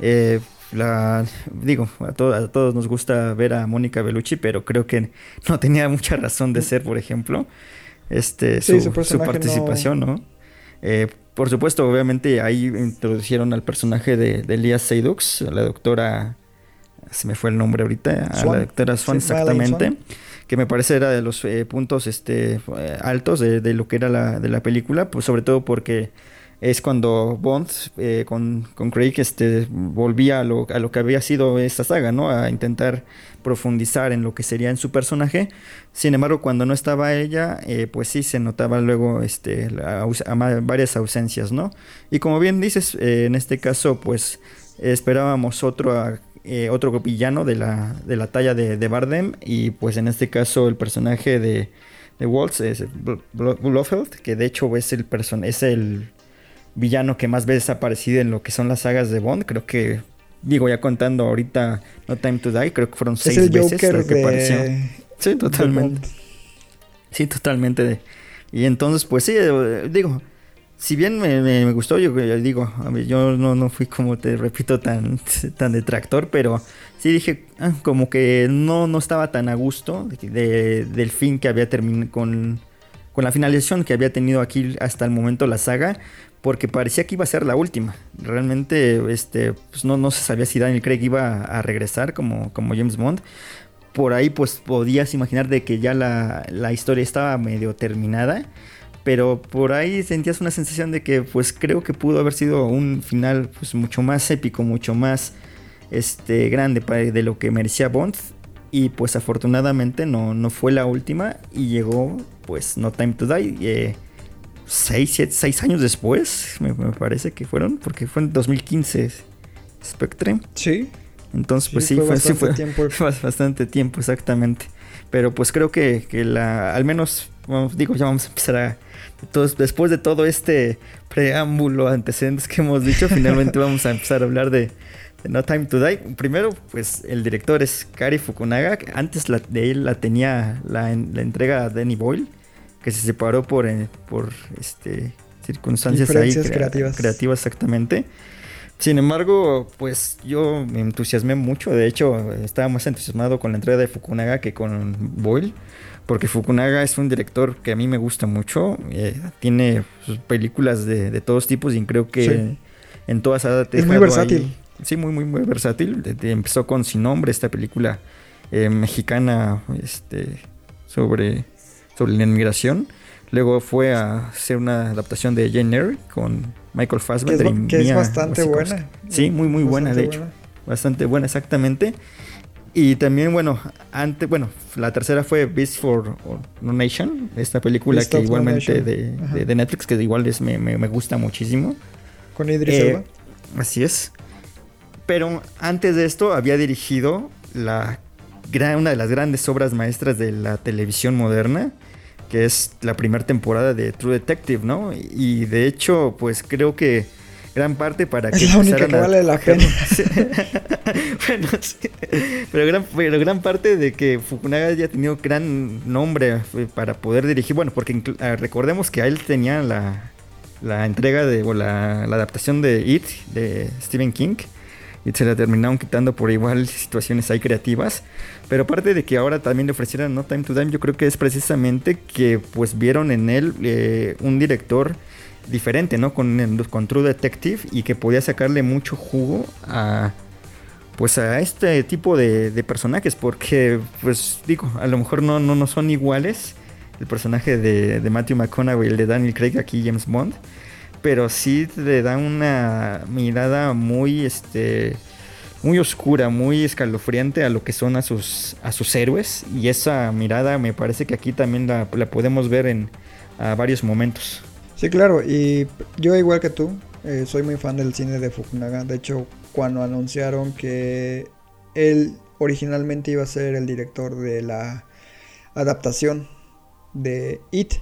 Speaker 2: Eh, la, digo, a, a, todos nos gusta ver a Mónica Bellucci, pero creo que no tenía mucha razón de ser, por ejemplo, este, su, participación, ¿no? Eh, por supuesto, obviamente ahí introdujeron al personaje de, de Elias Seydoux, la doctora se me fue el nombre ahorita, a la doctora Swan exactamente, que me parece era de los eh, puntos este, eh, altos de, lo que era la, de la película, pues sobre todo porque es cuando Bond eh, con, con, Craig este, volvía a lo, a lo, que había sido esta saga, ¿no? A intentar profundizar en lo que sería en su personaje. Sin embargo, cuando no estaba ella, pues sí se notaba luego este, varias ausencias, ¿no? Y como bien dices, en este caso, pues esperábamos otro eh, otro villano de la, de la talla de, de, Bardem. Y pues en este caso el personaje de, de Waltz es Blofeld, que de hecho es el, person es el villano que más veces ha aparecido en lo que son las sagas de Bond. Creo que, digo, ya contando ahorita No Time to Die, creo que fueron seis veces lo que apareció. Sí, totalmente. Sí, totalmente. Y entonces, pues sí, eh, digo, si bien me, gustó, yo, digo, yo no, no fui como te repito tan, tan detractor, pero sí dije, ah, como que no, no estaba tan a gusto del fin que había terminado con, con la finalización que había tenido aquí hasta el momento la saga, porque parecía que iba a ser la última. Realmente este, pues no, no se sabía si Daniel Craig iba a regresar como, como James Bond. Por ahí pues podías imaginar de que ya la, la historia estaba medio terminada pero por ahí sentías una sensación de que pues creo que pudo haber sido un final pues mucho más épico, mucho más este grande de lo que merecía Bond. Y pues afortunadamente no, no fue la última y llegó pues No Time to Die eh, seis, seis años después me, parece que fueron porque fue en 2015 Spectre.
Speaker 1: Sí.
Speaker 2: Entonces pues sí, fue, bastante, tiempo. bastante tiempo exactamente. Pero pues creo que, que la al menos digo ya vamos a empezar a entonces, después de todo este preámbulo, antecedentes que hemos dicho, finalmente vamos a empezar a hablar de, No Time to Die. Primero, pues el director es Kari Fukunaga. Antes la, de él la tenía la, la entrega Danny Boyle, que se separó por, eh, por este, circunstancias ahí
Speaker 1: creativas.
Speaker 2: creativas exactamente. Sin embargo, pues yo me entusiasmé mucho. De hecho, estaba más entusiasmado con la entrega de Fukunaga que con Boyle. Porque Fukunaga es un director que a mí me gusta mucho. Eh, tiene películas de, de, todos tipos y creo que en todas ha
Speaker 1: Es muy versátil.
Speaker 2: sí, muy, muy, muy versátil. empezó con Sin Nombre, esta película eh, mexicana este, sobre, sobre la inmigración. Luego fue a hacer una adaptación de Jane Eyre con Michael Fassbender.
Speaker 1: Que es, bastante buena.
Speaker 2: Sí, muy, muy buena, de hecho. Bastante buena, exactamente. Y también, bueno, antes, bueno, la tercera fue Beast for No Nation, esta película que igualmente de, de, Netflix, que igual es, me, me, gusta muchísimo.
Speaker 1: Con Idris eh, Elba.
Speaker 2: Así es. Pero antes de esto había dirigido la una de las grandes obras maestras de la televisión moderna, que es la primera temporada de True Detective, ¿no? Y de hecho, pues creo que gran parte para
Speaker 1: que... Es la única que vale la pena.
Speaker 2: bueno, sí. Pero gran, pero gran parte de que Fukunaga haya tenido gran nombre eh, para poder dirigir, bueno, porque ah, recordemos que a él tenía la, la entrega de, o la, la adaptación de It, de Stephen King, y se la terminaron quitando por igual situaciones ahí creativas. Pero aparte de que ahora también le ofrecieran No Time to Time, yo creo que es precisamente que pues vieron en él eh, un director diferente, ¿no? Con, con True Detective y que podía sacarle mucho jugo a pues a este tipo de, personajes porque pues digo, a lo mejor no, no, no son iguales el personaje de, de Matthew McConaughey el de Daniel Craig aquí James Bond pero sí le da una mirada muy, este, muy oscura, muy escalofriante a lo que son a sus, a sus héroes. Y esa mirada me parece que aquí también la, podemos ver en a varios momentos.
Speaker 1: Sí, claro, y yo igual que tú, eh, soy muy fan del cine de Fukunaga. De hecho, cuando anunciaron que él originalmente iba a ser el director de la adaptación de It,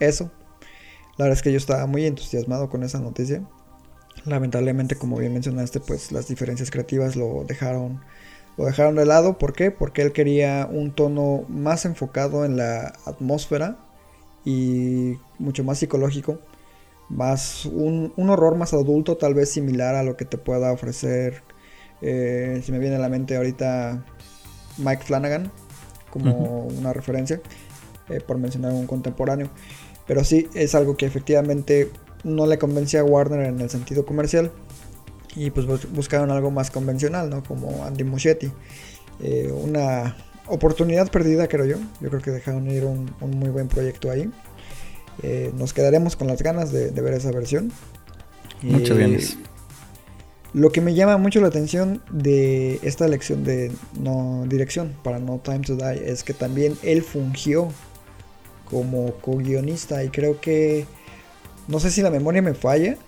Speaker 1: eso, la verdad es que yo estaba muy entusiasmado con esa noticia. Lamentablemente, como bien mencionaste, pues las diferencias creativas lo dejaron lo dejaron de lado. ¿Por qué? Porque él quería un tono más enfocado en la atmósfera y mucho más psicológico. Más un, horror más adulto, tal vez similar a lo que te pueda ofrecer. Eh, si me viene a la mente ahorita Mike Flanagan como una referencia, eh, por mencionar un contemporáneo. Pero sí, es algo que efectivamente no le convencía a Warner en el sentido comercial. Y pues buscaron algo más convencional, ¿no? Como Andy Muschietti. Eh, una oportunidad perdida, creo yo. Yo creo que dejaron ir un, muy buen proyecto ahí. Eh, nos quedaremos con las ganas de, ver esa versión.
Speaker 2: Muchas gracias.
Speaker 1: Lo que me llama mucho la atención de esta elección de no dirección para No Time to Die es que también él fungió como co-guionista y creo que no sé si la memoria me falla,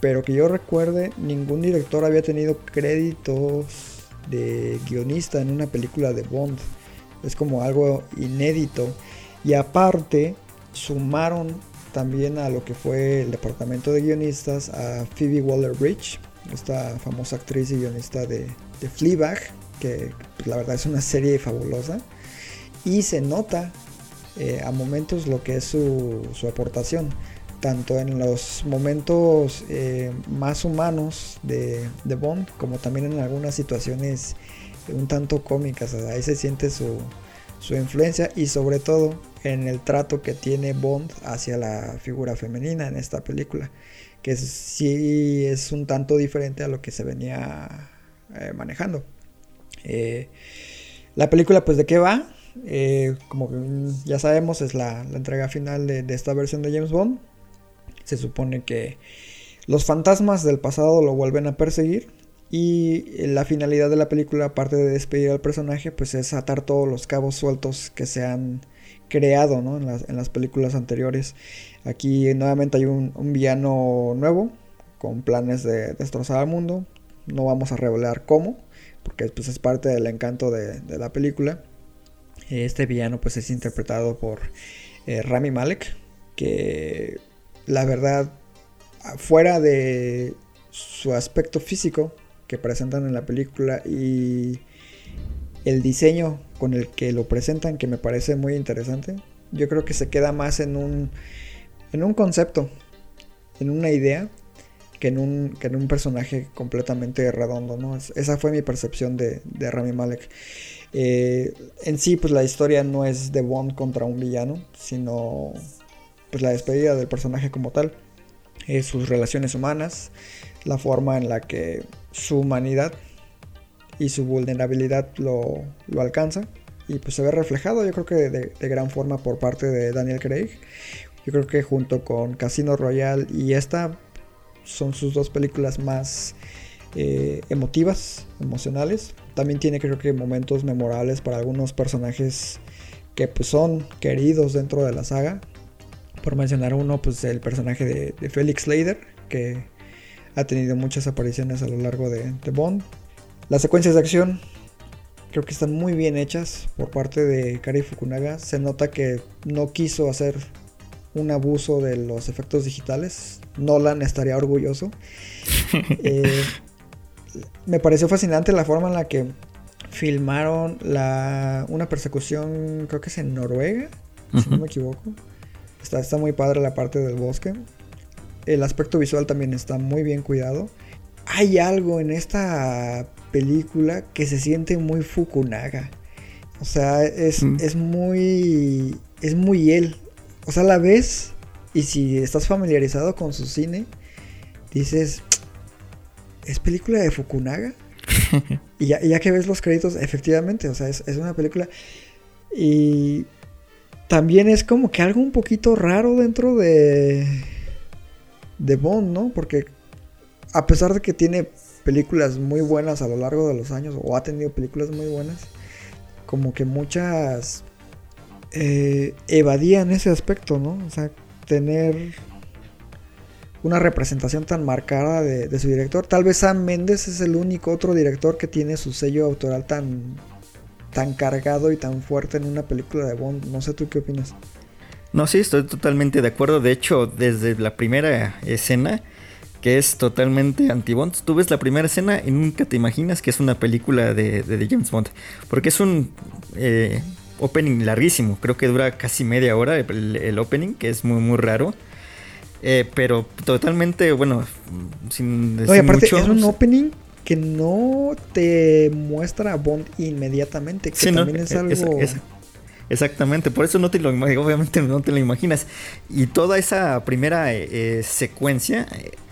Speaker 1: pero que yo recuerde ningún director había tenido créditos de guionista en una película de Bond. Es como algo inédito y aparte sumaron también a lo que fue el departamento de guionistas a Phoebe Waller-Bridge, esta famosa actriz y guionista de, de Fleabag, que la verdad es una serie fabulosa. Y se nota eh, a momentos lo que es su, aportación, tanto en los momentos eh, más humanos de, Bond, como también en algunas situaciones un tanto cómicas, ahí se siente su, influencia y sobre todo en el trato que tiene Bond hacia la figura femenina en esta película, que sí es un tanto diferente a lo que se venía eh, manejando. la película pues de qué va? Eh, como ya sabemos, es la, entrega final de, esta versión de James Bond. Se supone que los fantasmas del pasado lo vuelven a perseguir. Y la finalidad de la película, aparte de despedir al personaje, pues es atar todos los cabos sueltos que se han creado en, las, películas anteriores. Aquí nuevamente hay un, villano nuevo, con planes de destrozar al mundo. No vamos a revelar cómo, porque pues, es parte del encanto de la película. Este villano pues es interpretado por eh, Rami Malek, que la verdad, fuera de su aspecto físico, que presentan en la película y el diseño con el que lo presentan, que me parece muy interesante, yo creo que se queda más en un, en un concepto, en una idea, que en un, que en un personaje completamente redondo, ¿no? esa fue mi percepción de, de Rami Malek. Eh, en sí, pues la historia no es de Bond contra un villano, sino pues la despedida del personaje como tal, eh, sus relaciones humanas, la forma en la que su humanidad y su vulnerabilidad lo, lo alcanza y pues se ve reflejado yo creo que de, gran forma por parte de Daniel Craig. Yo creo que junto con Casino Royale y esta son sus dos películas más eh, emotivas, emocionales. También tiene creo que momentos memorables para algunos personajes que pues son queridos dentro de la saga. Por mencionar uno, pues el personaje de, de Felix Leiter, que ha tenido muchas apariciones a lo largo de, de Bond. Las secuencias de acción creo que están muy bien hechas por parte de Kari Fukunaga. Se nota que no quiso hacer un abuso de los efectos digitales. Nolan estaría orgulloso. eh, me pareció fascinante la forma en la que filmaron la, una persecución, creo que es en Noruega, uh -huh. si no me equivoco. Está, está muy padre la parte del bosque. El aspecto visual también está muy bien cuidado. Hay algo en esta película que se siente muy Fukunaga. O sea, es, mm. es muy. Es muy él. O sea, la ves. Y si estás familiarizado con su cine, dices. ¿Es película de Fukunaga? y, ya, y, ya, que ves los créditos, efectivamente, o sea, es, es, una película. Y también es como que algo un poquito raro dentro de. de Bond, ¿no? Porque a pesar de que tiene películas muy buenas a lo largo de los años, o ha tenido películas muy buenas, como que muchas eh, evadían ese aspecto, ¿no? O sea, tener una representación tan marcada de, de, su director. Tal vez Sam Mendes es el único otro director que tiene su sello autoral tan, tan cargado y tan fuerte en una película de Bond. No sé tú qué opinas.
Speaker 2: No, sí, estoy totalmente de acuerdo. De hecho, desde la primera escena, que es totalmente anti-Bond. Tú ves la primera escena y nunca te imaginas que es una película de, de, de James Bond. Porque es un eh, opening larguísimo. Creo que dura casi media hora el, el opening, que es muy, muy raro. Eh, pero totalmente, bueno, sin decir
Speaker 1: y aparte
Speaker 2: mucho,
Speaker 1: es un opening que no te muestra a Bond inmediatamente, que
Speaker 2: sí,
Speaker 1: también
Speaker 2: no,
Speaker 1: es algo...
Speaker 2: Es, es, exactamente, por eso no te lo obviamente no te lo imaginas. Y toda esa primera eh, secuencia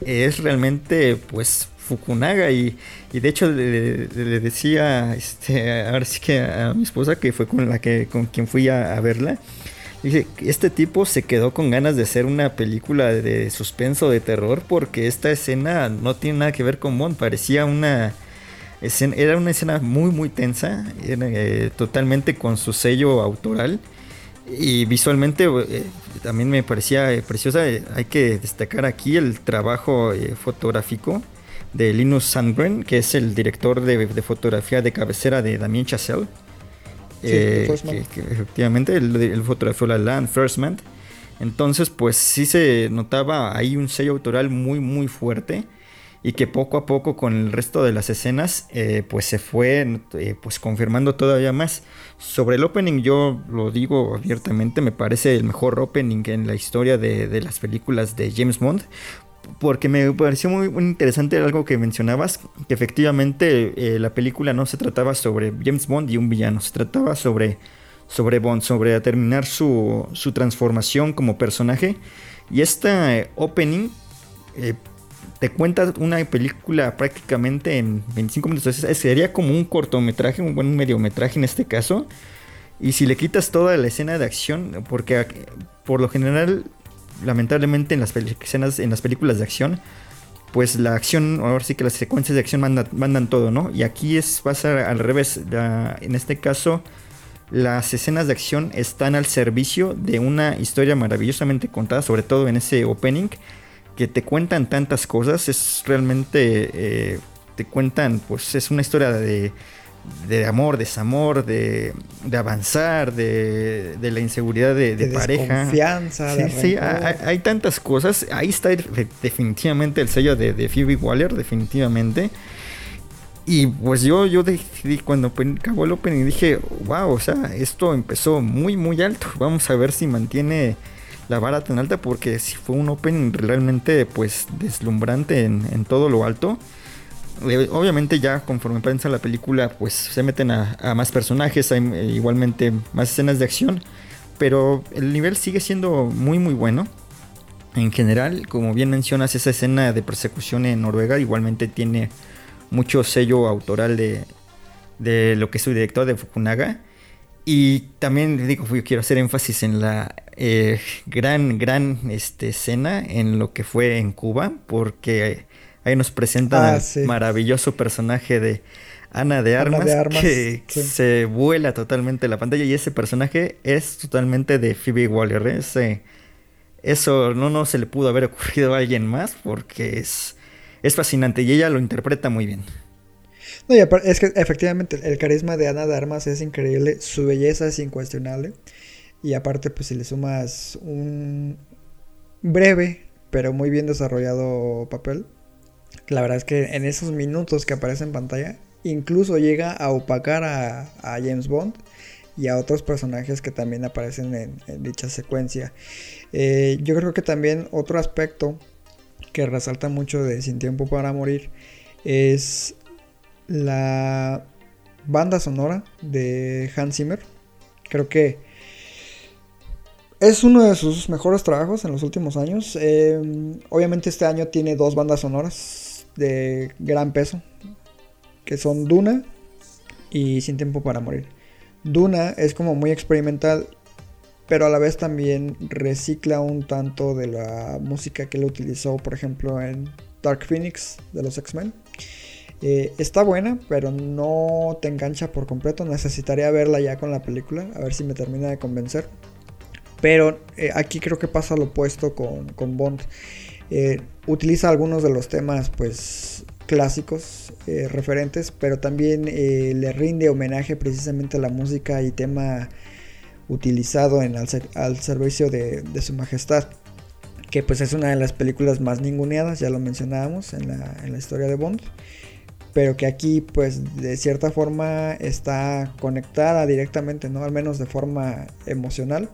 Speaker 2: es realmente, pues, Fukunaga y, y de hecho le, le, decía, este, ahora sí que a mi esposa que fue con la que con quien fui a, a verla. Dije, este tipo se quedó con ganas de hacer una película de suspenso, de terror, porque esta escena no tiene nada que ver con Bond, parecía una escena, era una escena muy muy tensa, era, eh, totalmente con su sello autoral y visualmente eh, también me parecía eh, preciosa. Hay que destacar aquí el trabajo eh, fotográfico de Linus Sandgren, que es el director de, de fotografía de cabecera de Damien Chazelle.
Speaker 1: Sí,
Speaker 2: eh, que, que, efectivamente el, el fotografió la Land First Man. Entonces, pues sí se notaba ahí un sello autoral muy, muy fuerte y que poco a poco con el resto de las escenas, eh, pues se fue eh, pues confirmando todavía más. Sobre el opening, yo lo digo abiertamente, me parece el mejor opening en la historia de, de las películas de James Bond, porque me pareció muy, interesante algo que mencionabas, que efectivamente eh, la película no se trataba sobre James Bond y un villano, se trataba sobre, sobre Bond, sobre terminar su, su transformación como personaje. Y esta eh, opening eh, te cuenta una película prácticamente en 25 minutos, sería como un cortometraje, un buen mediometraje en este caso. Y si le quitas toda la escena de acción, porque por lo general lamentablemente en las escenas, en las películas de acción, pues la acción, ahora sí que las secuencias de acción mandan, mandan todo, ¿no? Y aquí es pasa al revés. En este caso, las escenas de acción están al servicio de una historia maravillosamente contada, sobre todo en ese opening, que te cuentan tantas cosas. Es realmente, eh, te cuentan, pues es una historia de de amor, desamor, de, de avanzar, de, de, la inseguridad de, de,
Speaker 1: de
Speaker 2: pareja.
Speaker 1: Confianza,
Speaker 2: sí, sí hay, hay, tantas cosas. Ahí está definitivamente el sello de, de Phoebe Waller, definitivamente. Y pues yo, yo decidí, cuando acabó el opening, dije, wow, o sea, esto empezó muy, muy alto. Vamos a ver si mantiene la vara tan alta, porque si fue un opening realmente, pues, deslumbrante en, todo lo alto. Eh, obviamente ya conforme pasa la película, pues se meten a, más personajes, hay eh, igualmente más escenas de acción, pero el nivel sigue siendo muy, muy bueno. En general, como bien mencionas, esa escena de persecución en Noruega igualmente tiene mucho sello autoral de, de lo que es su director de Fukunaga. Y también digo, quiero hacer énfasis en la eh, gran, gran este, escena en lo que fue en Cuba, porque ahí nos presentan ah, al maravilloso personaje de Ana de Armas, que se vuela totalmente la pantalla y ese personaje es totalmente de Phoebe Waller. Ese, eso no, no se le pudo haber ocurrido a alguien más porque es es fascinante y ella lo interpreta muy bien.
Speaker 1: No, y es que efectivamente el carisma de Ana de Armas es increíble, su belleza es incuestionable. Y aparte, pues si le sumas un breve, pero muy bien desarrollado papel, la verdad es que en esos minutos que aparece en pantalla, incluso llega a opacar a, James Bond y a otros personajes que también aparecen en, dicha secuencia. Eh, yo creo que también otro aspecto que resalta mucho de Sin Tiempo para Morir es la banda sonora de Hans Zimmer. Creo que es uno de sus mejores trabajos en los últimos años. Em, obviamente este año tiene dos bandas sonoras de gran peso, que son Duna y Sin Tiempo para Morir. Duna es como muy experimental pero a la vez también recicla un tanto de la música que él utilizó, por ejemplo, en Dark Phoenix de los X-Men. Eh, está buena, pero no te engancha por completo. Necesitaría verla ya con la película, a ver si me termina de convencer. Pero eh, aquí creo que pasa lo opuesto con, Bond. Eh, utiliza algunos de los temas, pues clásicos referentes, pero también le rinde homenaje precisamente a la música y tema utilizado en al, servicio de, su majestad. Que pues es una de las películas más ninguneadas, ya lo mencionábamos en la, historia de Bond. Pero que aquí pues de cierta forma está conectada directamente, ¿no? Al menos de forma emocional.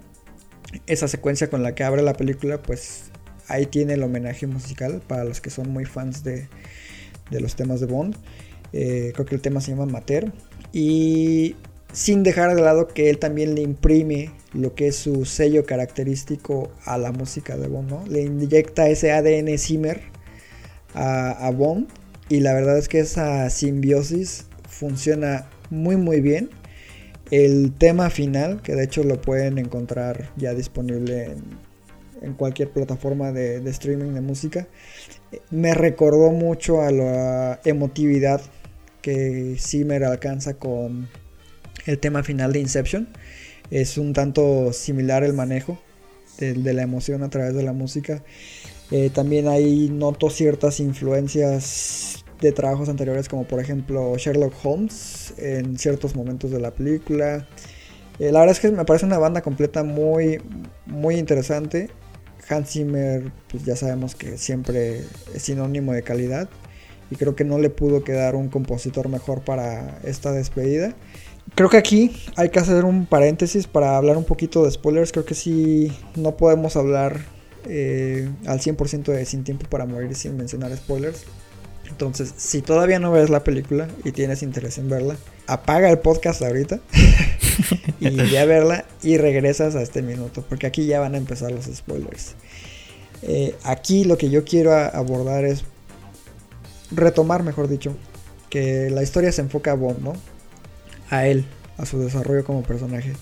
Speaker 1: Esa secuencia con la que abre la película pues ahí tiene el homenaje musical para los que son muy fans de, los temas de Bond. Eh, creo que el tema se llama Mater. Y sin dejar de lado que él también le imprime lo que es su sello característico a la música de Bond, ¿no? Le inyecta ese ADN Zimmer a, Bond y la verdad es que esa simbiosis funciona muy muy bien. El tema final, que de hecho lo pueden encontrar ya disponible en, cualquier plataforma de, streaming de música, me recordó mucho a la emotividad que Zimmer alcanza con el tema final de Inception. Es un tanto similar el manejo de, la emoción a través de la música. Eh, también hay noto ciertas influencias de trabajos anteriores como por ejemplo Sherlock Holmes en ciertos momentos de la película. Eh, la verdad es que me parece una banda completa muy, muy interesante. Hans Zimmer, pues ya sabemos que siempre es sinónimo de calidad. Y creo que no le pudo quedar un compositor mejor para esta despedida. Creo que aquí hay que hacer un paréntesis para hablar un poquito de spoilers. Creo que sí, no podemos hablar eh, al 100% de Sin Tiempo para Morir sin mencionar spoilers. Entonces, si todavía no ves la película y tienes interés en verla, apaga el podcast ahorita y ya verla y regresas a este minuto, porque aquí ya van a empezar los spoilers. Eh, aquí lo que yo quiero abordar es retomar, mejor dicho, que la historia se enfoca a Bond, ¿no? a él, a su desarrollo como personaje.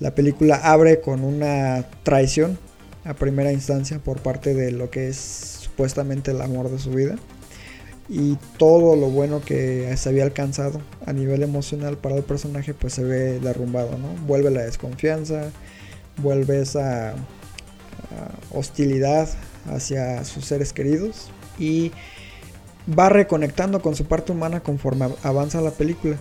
Speaker 1: La película abre con una traición a primera instancia por parte de lo que es supuestamente el amor de su vida. Y todo lo bueno que se había alcanzado a nivel emocional para el personaje pues se ve derrumbado, ¿no? Vuelve la desconfianza, vuelve esa hostilidad hacia sus seres queridos y va reconectando con su parte humana conforme avanza la película.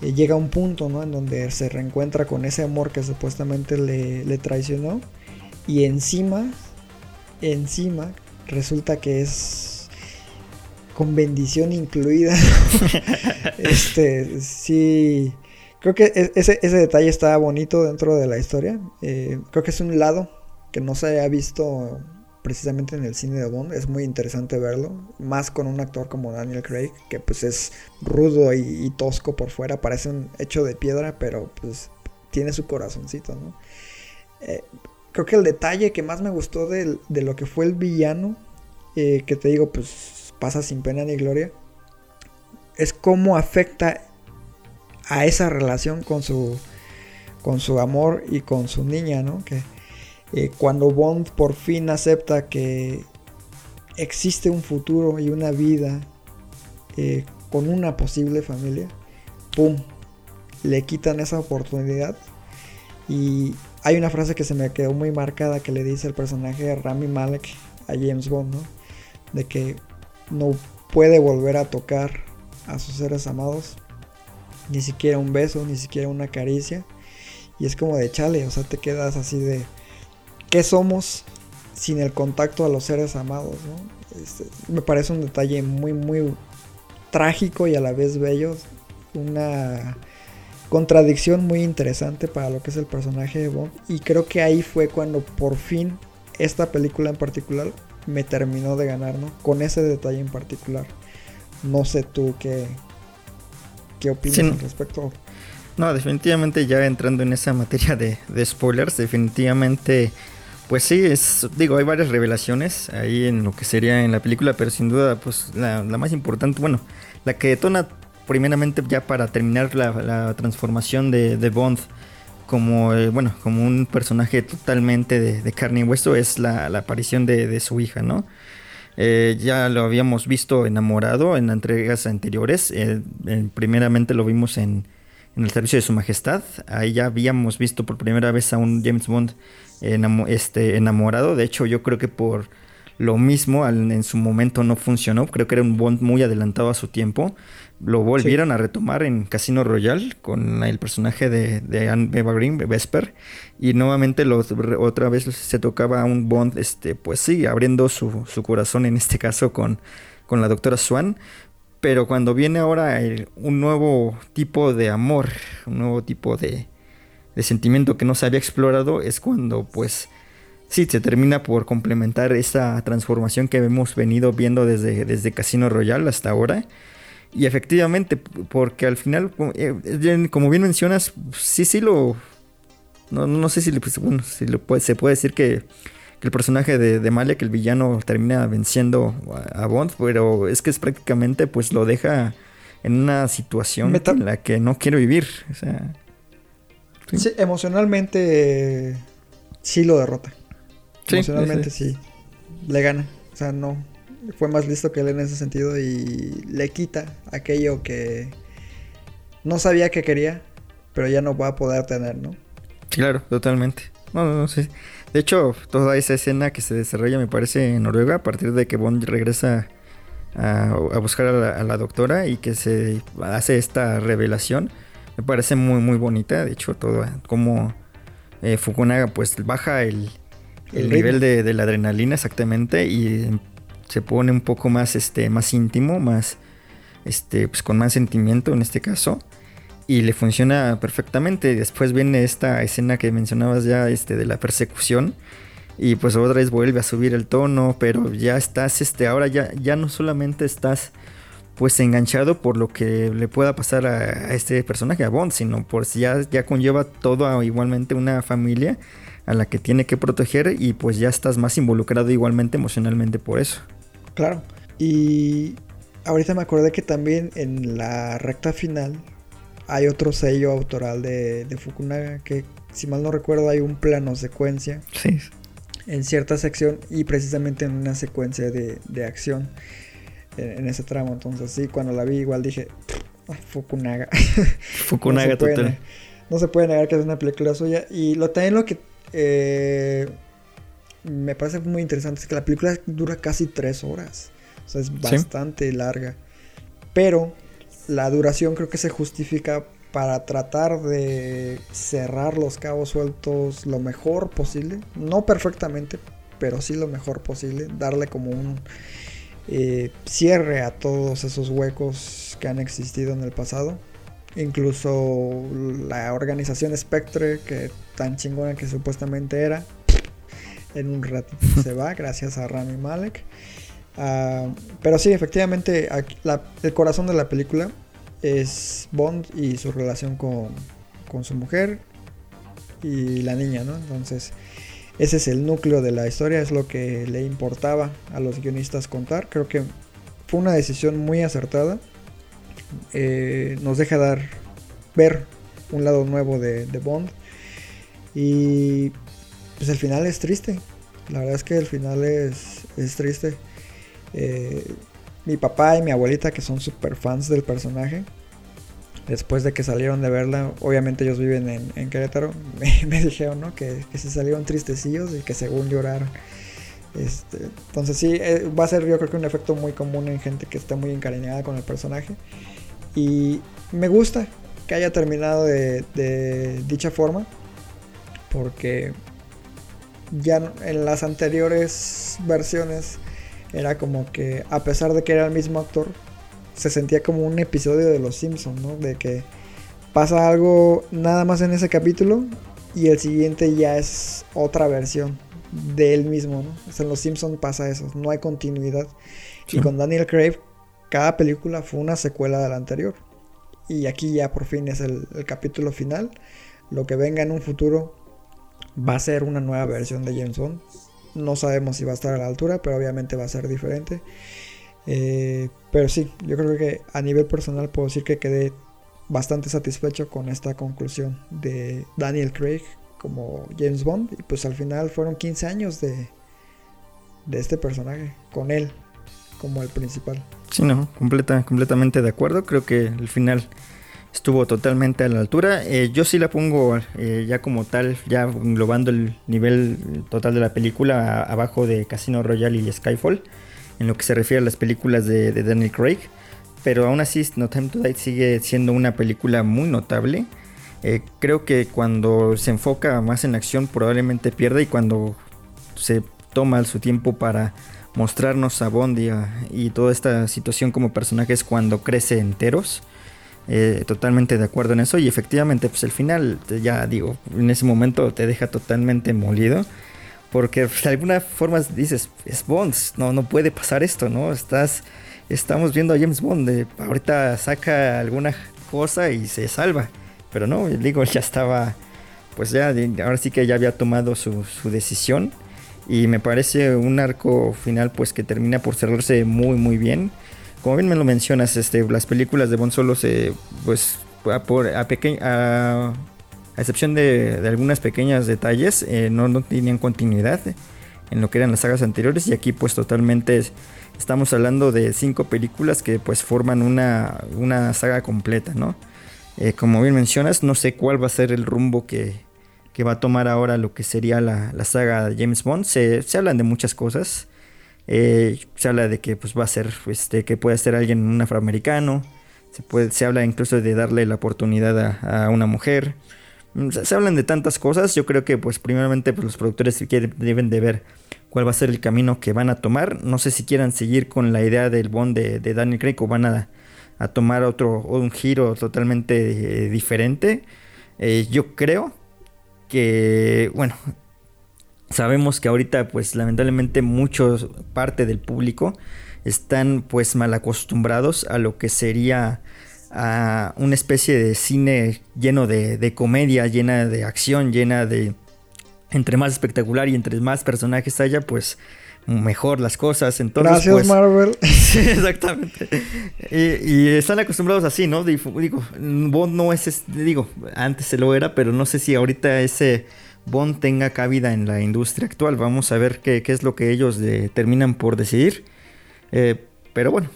Speaker 1: Eh, llega un punto ¿no? en donde se reencuentra con ese amor que supuestamente le, traicionó y encima, encima resulta que es con bendición incluida. este, sí. Creo que e, ese, ese detalle está bonito dentro de la historia. Eh, creo que es un lado que no se haya visto precisamente en el cine de Bond. Es muy interesante verlo. Más con un actor como Daniel Craig, que pues es rudo y, tosco por fuera. Parece un hecho de piedra, pero pues tiene su corazoncito, ¿no? Eh, creo que el detalle que más me gustó de, lo que fue el villano, eh, que te digo, pues pasa sin pena ni gloria, es cómo afecta a esa relación con su, con su amor y con su niña, ¿no? Que eh, cuando Bond por fin acepta que existe un futuro y una vida eh, con una posible familia, ¡pum! Le quitan esa oportunidad. Y hay una frase que se me quedó muy marcada que le dice el personaje de Rami Malek a James Bond, ¿no? De que no puede volver a tocar a sus seres amados, ni siquiera un beso, ni siquiera una caricia. Y es como de chale, o sea, te quedas así de qué somos sin el contacto a los seres amados. Este, me parece un detalle muy, muy trágico y a la vez bello. Una contradicción muy interesante para lo que es el personaje de Bond. Y creo que ahí fue cuando por fin esta película en particular me terminó de ganar, ¿no? Con ese detalle en particular. No sé tú qué, qué opinas al respecto.
Speaker 2: No, definitivamente ya entrando en esa materia de, de spoilers, definitivamente pues sí, es, digo, hay varias revelaciones ahí en lo que sería en la película, pero sin duda, pues la, más importante, bueno, la que detona primeramente ya para terminar la, transformación de, Bond como, eh, bueno, como un personaje totalmente de, carne y hueso es la, aparición de, su hija, ¿no? Eh, ya lo habíamos visto enamorado en entregas anteriores, primeramente lo vimos en, en el servicio de su majestad, ahí ya habíamos visto por primera vez a un James Bond este, enamorado. De hecho, yo creo que por lo mismo en su momento no funcionó. Creo que era un Bond muy adelantado a su tiempo. Lo volvieron a retomar en Casino Royale con el personaje de, de Anne Eva Green, Vesper. Y nuevamente lo, otra vez se tocaba a un Bond, este, pues sí, abriendo su, corazón en este caso con, con la doctora Swan. Pero cuando viene ahora un nuevo tipo de amor, un nuevo tipo de, de sentimiento que no se había explorado es cuando pues sí se termina por complementar esa transformación que hemos venido viendo desde, desde Casino Royale hasta ahora. Y efectivamente, porque al final, como eh, bien mencionas, sí, sí lo... No, sé si, pues, bueno, si lo puede, se puede decir que, el personaje de, de Malek, el villano, termina venciendo a, Bond, pero es que es prácticamente pues lo deja en una situación en la que no quiere vivir. O sea,
Speaker 1: Sí, emocionalmente sí lo derrota. emocionalmente sí, Le gana. O sea, no. Fue más listo que él en ese sentido y le quita aquello que no sabía que quería, pero ya no va a poder tener, ¿no?
Speaker 2: Claro, totalmente. No, no, no, sí. De hecho, toda esa escena que se desarrolla me parece en Noruega a partir de que Bond regresa a, buscar a la, doctora y que se hace esta revelación me parece muy muy bonita. De hecho, todo como eh, Fukunaga pues baja el, nivel de, la adrenalina exactamente y se pone un poco más este más íntimo, más este pues con más sentimiento en este caso y le funciona perfectamente. Después viene esta escena que mencionabas ya este de la persecución y pues otra vez vuelve a subir el tono, pero ya estás este ahora ya ya no solamente estás pues enganchado por lo que le pueda pasar a, este personaje, a Bond, sino por si ya, ya conlleva todo igualmente una familia a la que tiene que proteger y pues ya estás más involucrado igualmente emocionalmente por eso.
Speaker 1: Claro. Y ahorita me acordé que también en la recta final hay otro sello autoral de, Fukunaga que si mal no recuerdo hay un plano secuencia.
Speaker 2: Sí.
Speaker 1: En cierta sección y precisamente en una secuencia de, de acción en, ese tramo. Entonces, sí, cuando la vi, igual dije, Fukunaga.
Speaker 2: Fukunaga no total.
Speaker 1: no se puede negar que es una película suya. Y lo también lo que eh, me parece muy interesante es que la película dura casi tres horas. O sea, es bastante larga. Pero la duración creo que se justifica para tratar de cerrar los cabos sueltos lo mejor posible. No perfectamente, pero sí lo mejor posible. Darle como un eh, cierre a todos esos huecos que han existido en el pasado. Incluso la organización Spectre, que tan chingona que supuestamente era, en un ratito se va, gracias a Rami Malek. Ah, pero sí, efectivamente, el corazón de la película es Bond y su relación con, con su mujer y la niña, ¿no? Entonces, ese es el núcleo de la historia, es lo que le importaba a los guionistas contar. Creo que fue una decisión muy acertada. Eh, nos deja dar ver un lado nuevo de, Bond. Y pues el final es triste. La verdad es que el final es, es triste. Eh, mi papá y mi abuelita, que son super fans del personaje, después de que salieron de verla, obviamente ellos viven en, Querétaro, me, dijeron ¿no? que, se salieron tristecillos y que según lloraron. Este, entonces sí, eh, va a ser yo creo que un efecto muy común en gente que está muy encariñada con el personaje. Y me gusta que haya terminado de, de dicha forma, porque ya en las anteriores versiones era como que a pesar de que era el mismo actor, se sentía como un episodio de Los Simpsons, ¿no? De que pasa algo nada más en ese capítulo y el siguiente ya es otra versión de él mismo, ¿no? O sea, en Los Simpsons pasa eso, no hay continuidad. Y con Daniel Craig, cada película fue una secuela de la anterior. Y aquí ya por fin es el, el capítulo final. Lo que venga en un futuro va a ser una nueva versión de James Bond. No sabemos si va a estar a la altura, pero obviamente va a ser diferente. Eh, pero sí, yo creo que a nivel personal puedo decir que quedé bastante satisfecho con esta conclusión de Daniel Craig como James Bond. Y pues al final fueron 15 años de, de este personaje, con él como el principal.
Speaker 2: Sí, no, completa, completamente de acuerdo. Creo que el final estuvo totalmente a la altura. Eh, yo sí la pongo eh, ya como tal, ya englobando el nivel total de la película abajo de Casino Royale y Skyfall, en lo que se refiere a las películas de, Daniel Craig. Pero aún así, No Time to Die sigue siendo una película muy notable. Eh, creo que cuando se enfoca más en la acción probablemente pierde y cuando se toma su tiempo para mostrarnos a Bond y, y toda esta situación como personajes cuando crece enteros eh, totalmente de acuerdo en eso. Y efectivamente, pues el final, ya digo, en ese momento te deja totalmente molido. Porque pues, de alguna forma dices, es Bond, no, no puede pasar esto, ¿no? Estás, estamos viendo a James Bond, ahorita saca alguna cosa y se salva. Pero no, digo, ya estaba, pues ya, ahora sí que ya había tomado su, su decisión. Y me parece un arco final pues que termina por cerrarse muy muy bien como bien me lo mencionas, este, las películas de Bond solo se, pues, a, por, a, excepción de, algunas pequeñas detalles, eh, no, no, tenían continuidad en lo que eran las sagas anteriores y aquí pues totalmente estamos hablando de cinco películas que pues forman una, una saga completa, ¿no? Eh, como bien mencionas, no sé cuál va a ser el rumbo que, que va a tomar ahora lo que sería la, la saga de James Bond. Se, se hablan de muchas cosas. Eh, se habla de que pues, va a ser, este, que puede ser alguien un afroamericano. Se, puede, se habla incluso de darle la oportunidad a, una mujer. Mm, se, hablan de tantas cosas. Yo creo que, pues, primeramente, pues, los productores deben de ver cuál va a ser el camino que van a tomar. No sé si quieran seguir con la idea del Bond de, Daniel Craig o van a, tomar otro un giro totalmente eh, diferente. Eh, yo creo que, bueno, Sabemos que ahorita, pues lamentablemente, muchos parte del público están pues mal acostumbrados a lo que sería a una especie de cine lleno de, comedia, llena de acción, llena de entre más espectacular y entre más personajes haya, pues mejor las cosas. Entonces,
Speaker 1: Gracias,
Speaker 2: pues,
Speaker 1: Marvel.
Speaker 2: exactamente. Y, están acostumbrados así, ¿no? Digo, Bond no es, digo, antes se lo era, pero no sé si ahorita ese Bond tenga cabida en la industria actual. Vamos a ver qué, es lo que ellos terminan por decidir. Eh, pero bueno,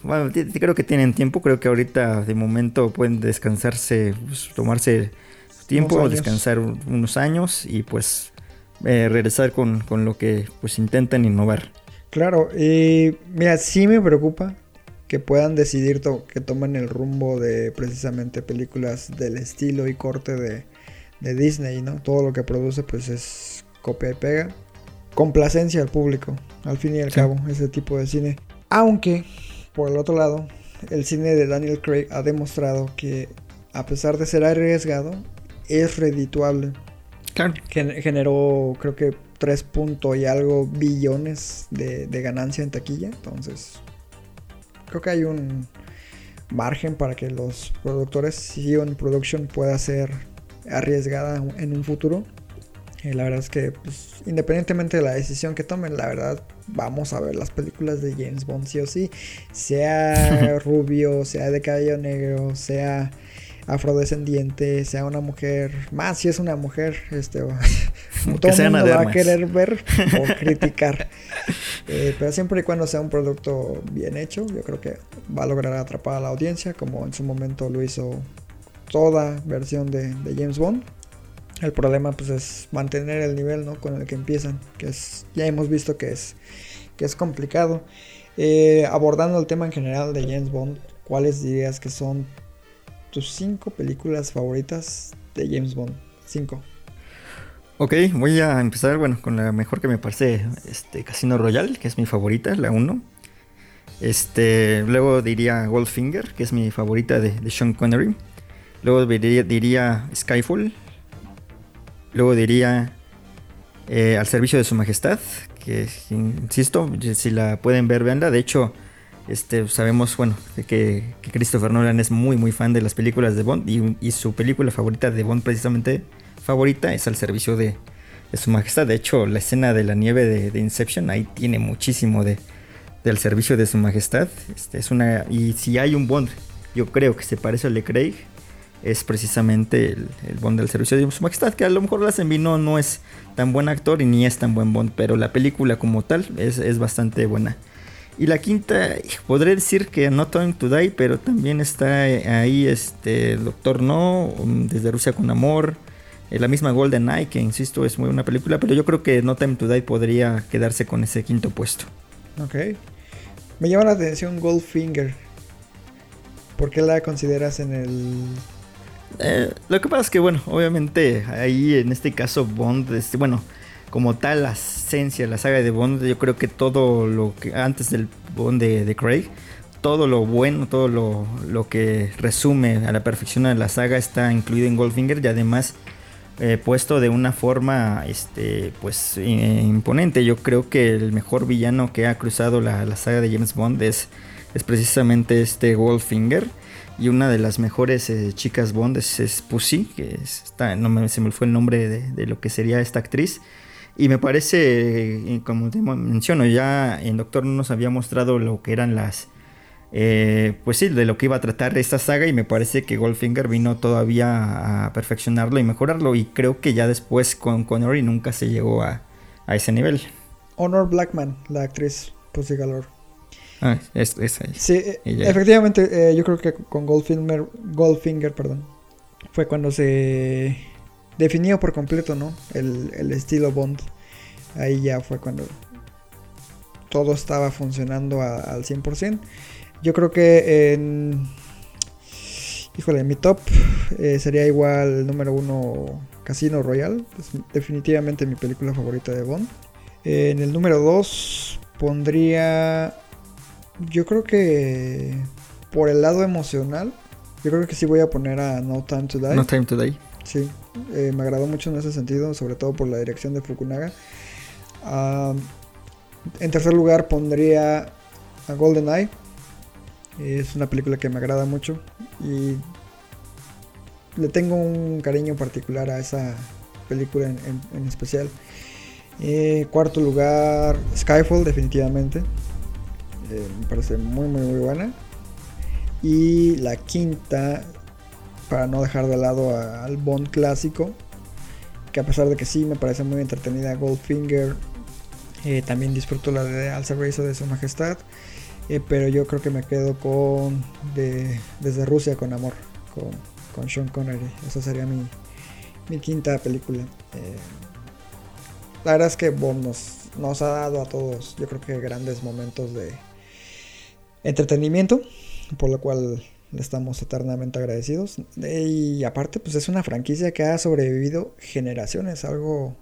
Speaker 2: creo que tienen tiempo. Creo que ahorita de momento pueden descansarse, pues, tomarse tiempo, descansar unos años y pues eh, regresar con, lo que pues intentan innovar.
Speaker 1: Claro, y mira, sí me preocupa que puedan decidir que tomen el rumbo de precisamente películas del estilo y corte de, de Disney, ¿no? Todo lo que produce pues es copia y pega. Complacencia al público, al fin y al cabo, ese tipo de cine. Aunque, por el otro lado, el cine de Daniel Craig ha demostrado que, a pesar de ser arriesgado, es redituable.
Speaker 2: Claro.
Speaker 1: Gen- generó, creo que 3 punto y algo billones de, de ganancia en taquilla. Entonces, creo que hay un margen para que los productores, si Eon Production pueda ser arriesgada en un futuro. Y la verdad es que, pues, independientemente de la decisión que tomen, la verdad, vamos a ver las películas de James Bond sí o sí. Sea rubio, sea de cabello negro, sea afrodescendiente, sea una mujer, más si es una mujer, este, todo el mundo va a querer ver o criticar. Eh, pero siempre y cuando sea un producto bien hecho, yo creo que va a lograr atrapar a la audiencia, como en su momento lo hizo toda versión de, James Bond. El problema pues es mantener el nivel ¿no? con el que empiezan, que es ya hemos visto que es, que es complicado. Eh, abordando el tema en general de James Bond, ¿cuáles dirías que son tus cinco películas favoritas de James Bond? Cinco.
Speaker 2: Ok, voy a empezar, bueno, con la mejor que me parece, este, Casino Royale, que es mi favorita, la 1. Este, luego diría Goldfinger, que es mi favorita de Sean Connery. Luego diría, Skyfall. Luego diría eh, Al servicio de su majestad, que insisto, si la pueden ver, veanla. De hecho, este, sabemos, bueno, que, Christopher Nolan es muy, muy fan de las películas de Bond y, su película favorita de Bond precisamente favorita es al servicio de, su majestad. De hecho, la escena de la nieve de, de Inception ahí tiene muchísimo de del servicio de su majestad. Este, es una y si hay un Bond, yo creo que se parece al de Craig, es precisamente el, Bond del servicio de su majestad, que a lo mejor Lazenby no, no es tan buen actor y ni es tan buen Bond, pero la película como tal es, es bastante buena. Y la quinta, podré decir que No Time to Die, pero también está ahí este Doctor No, desde Rusia con Amor, eh, la misma Golden Eye, que insisto es muy buena película, pero yo creo que No Time to Die podría quedarse con ese quinto puesto.
Speaker 1: Ok. Me llama la atención Goldfinger. ¿Por qué la consideras en el
Speaker 2: Eh, lo que pasa es que, bueno, obviamente ahí en este caso Bond, este, bueno, como tal la esencia, la saga de Bond, yo creo que todo lo que antes del Bond de, de Craig, todo lo bueno, todo lo, lo, que resume a la perfección a la saga está incluido en Goldfinger y además eh, puesto de una forma, este, pues eh, imponente. Yo creo que el mejor villano que ha cruzado la, la saga de James Bond es, es precisamente este Goldfinger. Y una de las mejores eh, chicas Bond es, es Pussy, que es, está, no me, se me fue el nombre de, de, lo que sería esta actriz. Y me parece, eh, como te menciono, ya en Doctor No nos había mostrado lo que eran las... Eh, pues sí, de lo que iba a tratar esta saga y me parece que Goldfinger vino todavía a perfeccionarlo y mejorarlo y creo que ya después con Connery nunca se llegó a, a ese nivel.
Speaker 1: Honor Blackman, la actriz Pussy Galore.
Speaker 2: Ah, es, es.
Speaker 1: Sí, Ella. efectivamente, eh, yo creo que con Goldfinger, Goldfinger, perdón, fue cuando se definió por completo, ¿no? El, el, estilo Bond. Ahí ya fue cuando todo estaba funcionando a, al 100%. Yo creo que en... Híjole, mi top eh, sería igual el número uno Casino Royale. Es definitivamente mi película favorita de Bond. Eh, en el número 2 pondría yo creo que por el lado emocional, yo creo que sí voy a poner a No Time to Die.
Speaker 2: No Time to Die.
Speaker 1: Sí, eh, me agradó mucho en ese sentido, sobre todo por la dirección de Fukunaga. Uh, en tercer lugar pondría a Golden Eye. Es una película que me agrada mucho y le tengo un cariño particular a esa película en, en, en especial. Eh, cuarto lugar, Skyfall, definitivamente. Eh, me parece muy muy muy buena. Y la quinta para no dejar de lado al Bond clásico que a pesar de que sí me parece muy entretenida Goldfinger eh, también disfruto la de Al servicio de su majestad eh, pero yo creo que me quedo con de, desde Rusia con amor con, con Sean Connery. Esa sería mi, mi quinta película. La verdad es que Bond nos, nos ha dado a todos yo creo que grandes momentos de entretenimiento, por lo cual le estamos eternamente agradecidos. Y aparte, pues es una franquicia que ha sobrevivido generaciones, algo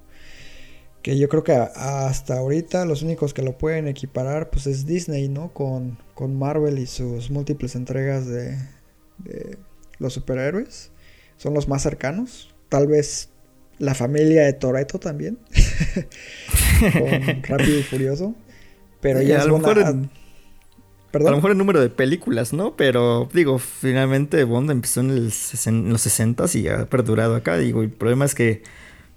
Speaker 1: Que yo creo que hasta ahorita los únicos que lo pueden equiparar pues es Disney, ¿no? Con, con Marvel y sus múltiples entregas de, de los superhéroes. Son los más cercanos. Tal vez la familia de Toreto también. con Rápido y Furioso. Pero
Speaker 2: Y
Speaker 1: ya
Speaker 2: a
Speaker 1: es
Speaker 2: lo en-
Speaker 1: ¿Perdón?
Speaker 2: A lo mejor el número de películas, ¿no? Pero digo, finalmente Bond empezó en, el sesen- en los 60 y ha perdurado acá. Digo, el problema es que,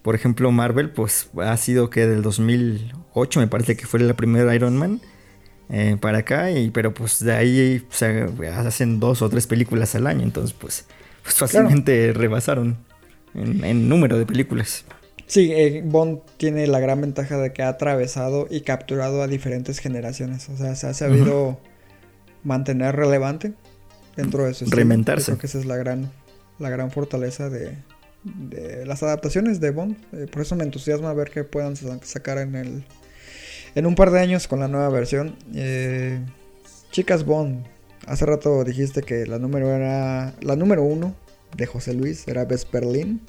Speaker 2: por ejemplo, Marvel, pues ha sido que del 2008 me parece que fue la primera Iron Man eh, para acá. Y, pero pues de ahí o sea, hacen dos o tres películas al año. Entonces, pues, pues fácilmente rebasaron en, en número de películas.
Speaker 1: Sí, eh, Bond tiene la gran ventaja de que ha atravesado y capturado a diferentes generaciones. O sea, se ha sabido mantener relevante dentro de su estilo.
Speaker 2: Reinventarse.
Speaker 1: Creo que esa es la gran, la gran fortaleza de, de las adaptaciones de Bond. Eh, por eso me entusiasma ver que puedan sa- sacar en el en un par de años con la nueva versión. Eh, Chicas Bond, hace rato dijiste que la número era la número uno de José Luis era Bess Berlin,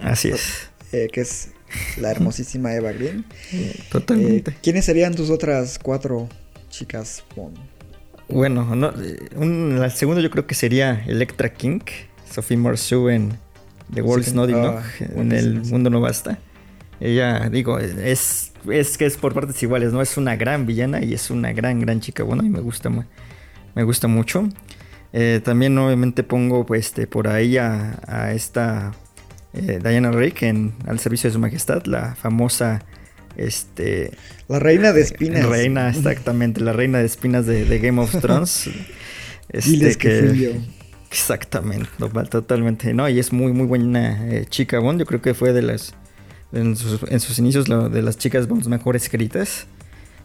Speaker 2: Así es.
Speaker 1: eh, que es la hermosísima Eva Green.
Speaker 2: Totalmente.
Speaker 1: Eh, ¿Quiénes serían tus otras cuatro chicas Bond?
Speaker 2: Bueno, no, un, la segunda yo creo que sería Electra King, Sophie Marceau en The World's
Speaker 1: Sí,
Speaker 2: Not
Speaker 1: ah,
Speaker 2: Enough, en El. Mundo No Basta. Ella, digo, es, es que es por partes iguales, ¿no? Es una gran villana y es una gran, gran chica. Bueno, y me gusta, me gusta mucho. Eh, también obviamente pongo pues, este, por ahí a, a esta eh, Diana Rake en Al Servicio de Su Majestad, la famosa... Este,
Speaker 1: La reina de espinas.
Speaker 2: Reina, exactamente, la reina de espinas de, de Game of Thrones. Este,
Speaker 1: Diles que fui yo.
Speaker 2: Exactamente, totalmente. No, y es muy, muy buena eh, chica Bond. Yo creo que fue de las. En sus, en sus inicios, lo- de las chicas Bond mejor escritas.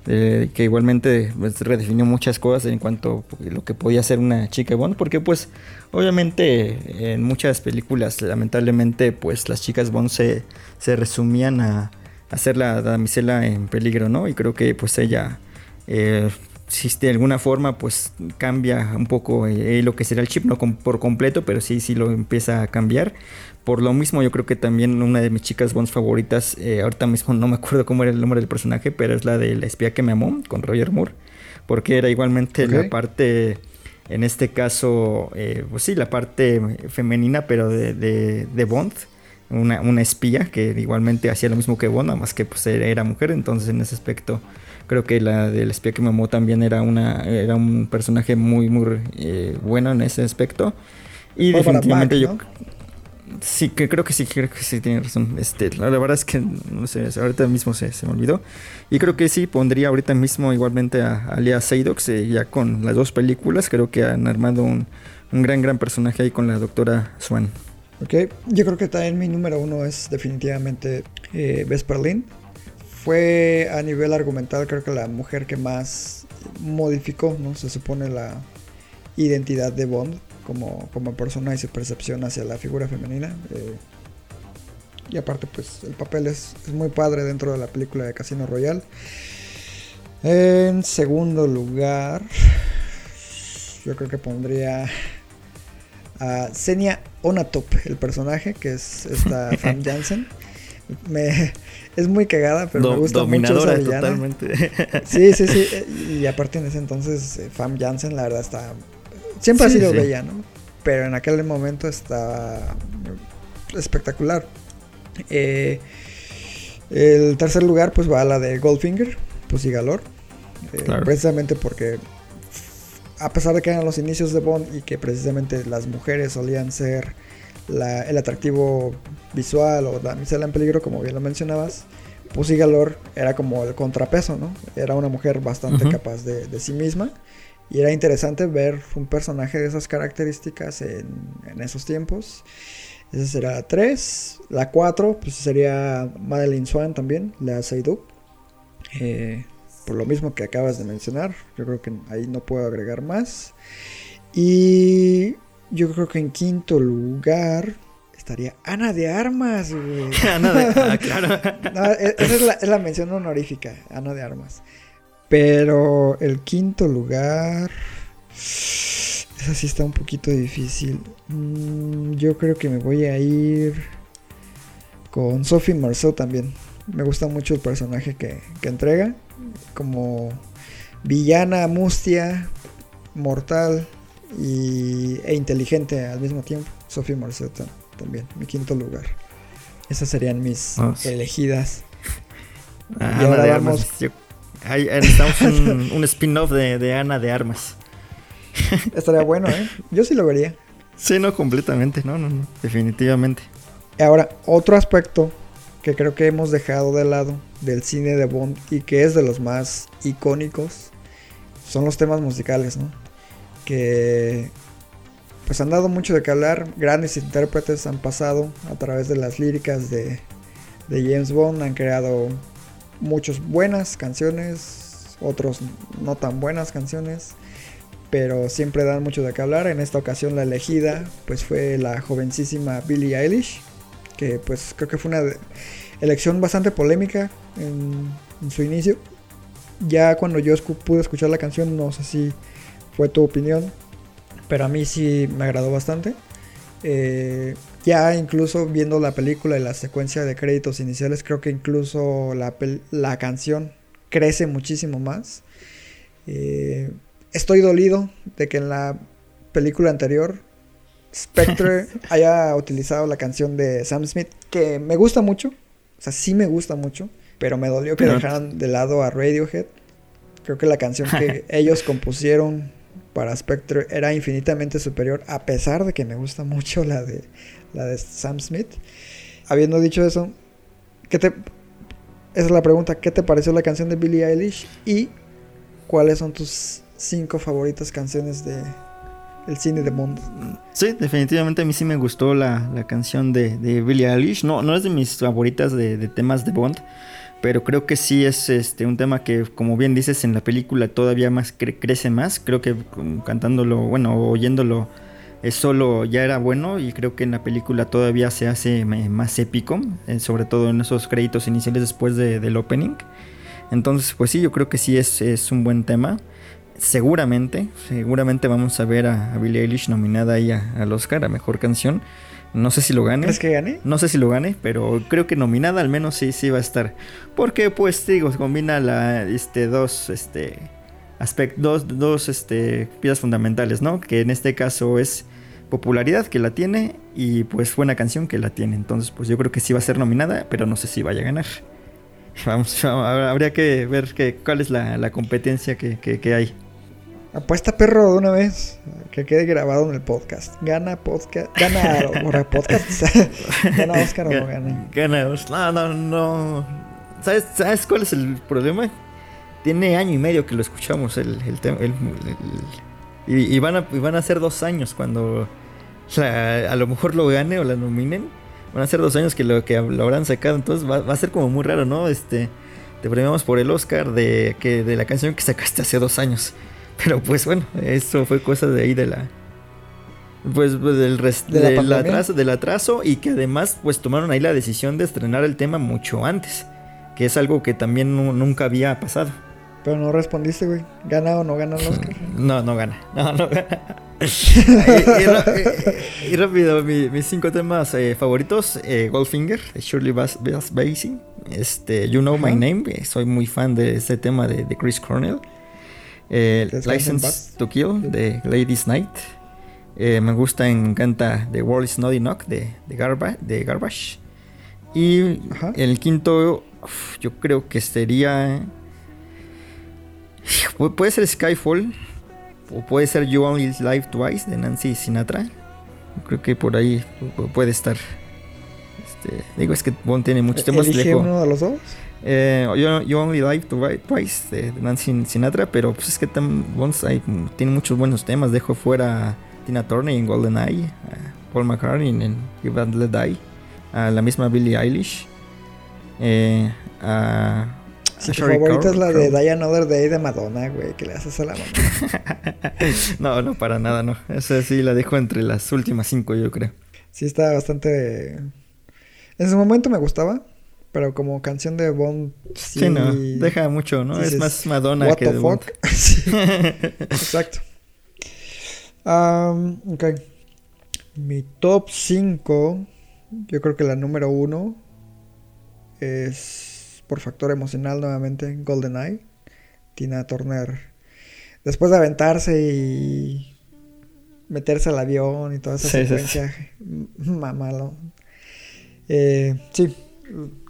Speaker 2: eh, que igualmente pues, redefinió muchas cosas en cuanto a lo que podía ser una chica Bond. Porque, pues, obviamente, en muchas películas, lamentablemente, pues las chicas Bond se, se resumían a, a ser la damisela en peligro, ¿no? Y creo que, pues, ella. eh, si de alguna forma pues cambia un poco eh, lo que será el chip, no com- por completo, pero sí, sí lo empieza a cambiar. Por lo mismo yo creo que también una de mis chicas Bonds favoritas, eh, ahorita mismo no me acuerdo cómo era el nombre del personaje, pero es la de la espía que me amó con Roger Moore, porque era igualmente la parte, en este caso, eh, pues sí, la parte femenina, pero de, de, de Bond. Una, una espía que igualmente hacía lo mismo que Bond, nada más que pues era, mujer, entonces en ese aspecto creo que la del espía que me amó también era una era un personaje muy muy eh, bueno en ese aspecto. Y
Speaker 1: Bárbara
Speaker 2: definitivamente
Speaker 1: Bach,
Speaker 2: yo sí que creo que sí creo que sí tiene razón. Este la, la verdad es que no sé ahorita mismo se, se me olvidó. Y creo que sí pondría ahorita mismo igualmente a Alia Seydoux eh, ya con las dos películas. Creo que han armado un, un gran gran personaje ahí con la doctora Swan
Speaker 1: Ok, yo creo que también mi número uno es definitivamente eh, Bess Berlin. Fue a nivel argumental creo que la mujer que más modificó, ¿no? Se supone la identidad de Bond como, como persona y su percepción hacia la figura femenina. eh, y aparte pues el papel es, es muy padre dentro de la película de Casino Royale. En segundo lugar, yo creo que pondría a Senia Onatop, el personaje, que es esta Fam Jansen. Me, es muy cagada, pero me gusta
Speaker 2: dominadora
Speaker 1: mucho esa villana.
Speaker 2: totalmente
Speaker 1: Sí, sí, sí. Y aparte en ese entonces, eh, Fam Jansen, la verdad, está. Siempre ha sido
Speaker 2: sí.
Speaker 1: bella, ¿no? Pero en aquel momento está espectacular. Eh, el tercer lugar, pues va a la de Goldfinger, Pussy Galore. Eh,
Speaker 2: Claro.
Speaker 1: Precisamente porque, a pesar de que eran los inicios de Bond y que precisamente las mujeres solían ser la- el atractivo visual o damisela en peligro, como bien lo mencionabas, Pussy Galore era como el contrapeso, ¿no? Era una mujer bastante capaz de, de sí misma. Y era interesante ver un personaje de esas características en, en esos tiempos. Esa será la 3. La 4, pues sería Madeline Swan también, la Seydoux. Eh, por lo mismo que acabas de mencionar, yo creo que ahí no puedo agregar más. Y yo creo que en quinto lugar estaría Ana de Armas, güey.
Speaker 2: Ana de- ah, claro
Speaker 1: No, e- esa es la, es la mención honorífica, Ana de Armas. Pero el quinto lugar. Esa sí está un poquito difícil. Mm, yo creo que me voy a ir con Sophie Marceau también. Me gusta mucho el personaje que, que entrega. Como villana, mustia, mortal y, e inteligente al mismo tiempo. Sophie Marceau tam- también, mi quinto lugar. Esas serían mis
Speaker 2: Vamos.
Speaker 1: elegidas.
Speaker 2: Ah,
Speaker 1: Y
Speaker 2: Ana de
Speaker 1: vamos-
Speaker 2: Armas. Yo- ahí- ahí necesitamos un, un spin-off de, de Ana de Armas.
Speaker 1: Estaría bueno, ¿eh? Yo sí lo vería.
Speaker 2: Sí, no, completamente. No, no, no. Definitivamente.
Speaker 1: Ahora, otro aspecto que creo que hemos dejado de lado del cine de Bond y que es de los más icónicos son los temas musicales, ¿no? Que pues han dado mucho de qué hablar, grandes intérpretes han pasado a través de las líricas de, de James Bond, han creado muchas buenas canciones, otros no tan buenas canciones, pero siempre dan mucho de qué hablar. En esta ocasión la elegida pues fue la jovencísima Billie Eilish, que pues creo que fue una de- elección bastante polémica en, en su inicio. Ya cuando yo escu- pude escuchar la canción, no sé si fue tu opinión, pero a mí sí me agradó bastante. Eh, ya incluso viendo la película y la secuencia de créditos iniciales, creo que incluso la, la canción crece muchísimo más. Eh, estoy dolido de que en la película anterior Spectre haya utilizado la canción de Sam Smith, que me gusta mucho, o sea, sí me gusta mucho, pero me dolió que
Speaker 2: Pero-
Speaker 1: dejaran de lado a Radiohead. Creo que la canción que ellos compusieron para Spectre era infinitamente superior, a pesar de que me gusta mucho la de, la de Sam Smith. Habiendo dicho eso, ¿qué te, esa es la pregunta, ¿qué te pareció la canción de Billie Eilish? Y cuáles son tus cinco favoritas canciones de el cine de Bond.
Speaker 2: Sí, definitivamente a mí sí me gustó la, la canción de, de Billie Eilish. No, no es de mis favoritas de, temas de Bond, pero creo que sí es este un tema que, como bien dices, en la película todavía más cre- crece más. Creo que cantándolo, bueno, oyéndolo es solo ya era bueno y creo que en la película todavía se hace más épico, eh, sobre todo en esos créditos iniciales después de- del opening. Entonces, pues sí, yo creo que sí es, es un buen tema. Seguramente, seguramente vamos a ver a, a Billie Eilish nominada ahí al Oscar a Mejor Canción. No sé si lo gane.
Speaker 1: ¿Crees que gane?
Speaker 2: No sé si lo gane, pero creo que nominada al menos sí, sí va a estar. Porque pues digo, combina la, este, dos, este, aspect- dos, dos, este, piezas fundamentales, ¿no? Que en este caso es popularidad que la tiene y pues buena canción que la tiene. Entonces pues yo creo que sí va a ser nominada, pero no sé si vaya a ganar. Vamos, habría que ver que, cuál es la, la competencia que, que- que hay.
Speaker 1: Apuesta perro de una vez. Que quede grabado en el podcast. Gana podcast. Gana ahora podcast. gana Oscar o no gana.
Speaker 2: Gana, no, no, no. ¿Sabes, ¿Sabes cuál es el problema? Tiene año y medio que lo escuchamos el, el tema. el- el- y, y van a, y van a ser dos años cuando la- a lo mejor lo gane o la nominen. Van a ser dos años que lo, que lo habrán sacado. Entonces va, va a ser como muy raro, ¿no? Este, te premiamos por el Oscar de, que, de la canción que sacaste hace dos años. Pero pues bueno, eso fue cosa de ahí de la. Pues pues, del, res-
Speaker 1: ¿De la
Speaker 2: del atraso, del atraso y que además pues tomaron ahí la decisión de estrenar el tema mucho antes. Que es algo que también nu- nunca había pasado.
Speaker 1: Pero no respondiste, güey. ¿Gana o no gana el Oscar?
Speaker 2: No, no gana. No, no gana. y, rápido, mi- mis cinco temas eh, favoritos: eh, Goldfinger, Shirley Bass, Bass Basin. Este, You Know My. Name, eh, soy muy fan de este tema de, de Chris Cornell. Eh, License to Kill, de Ladies Night. Eh, me gusta, me encanta The World is Not Enough, de, de, Garba- de Garbage. Y
Speaker 1: Ajá.
Speaker 2: el quinto, uf, yo creo que sería. Pu- Puede ser Skyfall. O puede ser You Only Live Twice de Nancy Sinatra. Creo que por ahí pu- puede estar. Este, digo, es que Bond tiene muchos temas.
Speaker 1: ¿Elige
Speaker 2: dejo-
Speaker 1: uno de los dos?
Speaker 2: Eh, you, You Only Live Twi- Twice de de Nancy Sinatra. Pero pues es que hay- tiene muchos buenos temas. Dejo fuera a Tina Turner en GoldenEye. A Paul McCartney en Give and Let Die. A la misma Billie Eilish. Eh.
Speaker 1: Si tu
Speaker 2: Sherry
Speaker 1: favorita es la de
Speaker 2: Crow.
Speaker 1: Die Another Day de Madonna, güey, que le haces a la mamá.
Speaker 2: no, no, para nada, no. Esa sí la dejo entre las últimas cinco, yo creo.
Speaker 1: Sí está bastante... En su momento me gustaba, pero como canción de Bond... Sí,
Speaker 2: Sí, no, deja mucho, ¿no?
Speaker 1: dices,
Speaker 2: es más Madonna
Speaker 1: "What
Speaker 2: que
Speaker 1: the
Speaker 2: de Bond.
Speaker 1: fuck?" Sí, Exacto. Am, ok. Mi top 5, yo creo que la número 1 es por factor emocional nuevamente, GoldenEye. Tina Turner, después de aventarse y meterse al avión y toda esa
Speaker 2: Sí, sí,
Speaker 1: secuencia, mamalo. Eh, sí,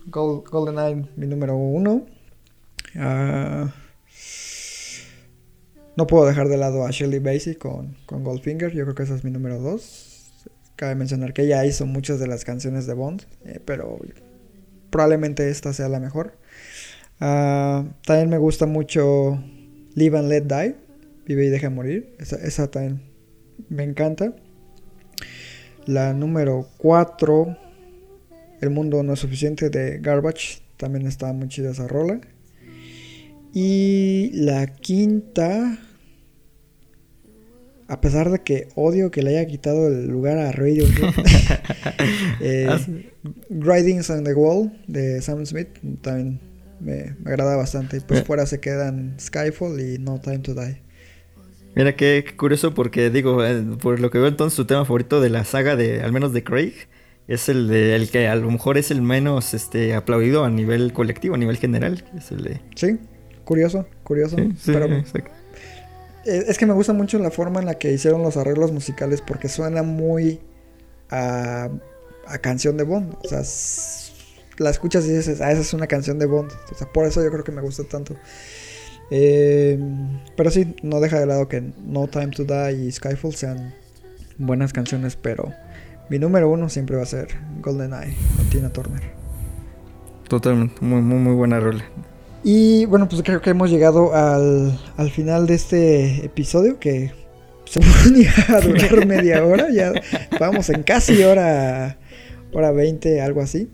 Speaker 1: Gol- GoldenEye, mi número uno. Ah, no puedo dejar de lado a Shirley Bassey con, con Goldfinger. Yo creo que esa es mi número dos. Cabe mencionar que ella hizo muchas de las canciones de Bond, eh, pero probablemente esta sea la mejor. Ah, también me gusta mucho Live and Let Die. Vive y deja morir. Esa, esa también me encanta. La número 4. El mundo no es suficiente de Garbage. También está muy chida esa rola. Y la quinta. A pesar de que odio que le haya quitado el lugar a Radiohead. eh,
Speaker 2: Ah,
Speaker 1: Writings on the Wall de Sam Smith. También me, me agrada bastante. Y pues
Speaker 2: Eh.
Speaker 1: fuera se quedan Skyfall y No Time to Die.
Speaker 2: Mira qué, qué curioso porque digo, eh, por lo que veo entonces tu tema favorito de la saga de, al menos de Craig, es el de el que a lo mejor es el menos este aplaudido a nivel colectivo, a nivel general. Es el de.
Speaker 1: Sí, curioso, curioso.
Speaker 2: Sí, sí,
Speaker 1: pero
Speaker 2: exacto.
Speaker 1: eh, es que me gusta mucho la forma en la que hicieron los arreglos musicales porque suena muy a, a canción de Bond. O sea, la escuchas y dices, ah, esa es una canción de Bond. O sea, por eso yo creo que me gusta tanto. Eh, pero sí, no deja de lado que No Time to Die y Skyfall sean buenas canciones, pero mi número uno siempre va a ser GoldenEye con Tina Turner.
Speaker 2: Totalmente, muy, muy, muy buena rola.
Speaker 1: Y bueno, pues creo que hemos llegado al, al final de este episodio que se ponía a durar media hora. Ya vamos en casi hora, hora 20, algo así.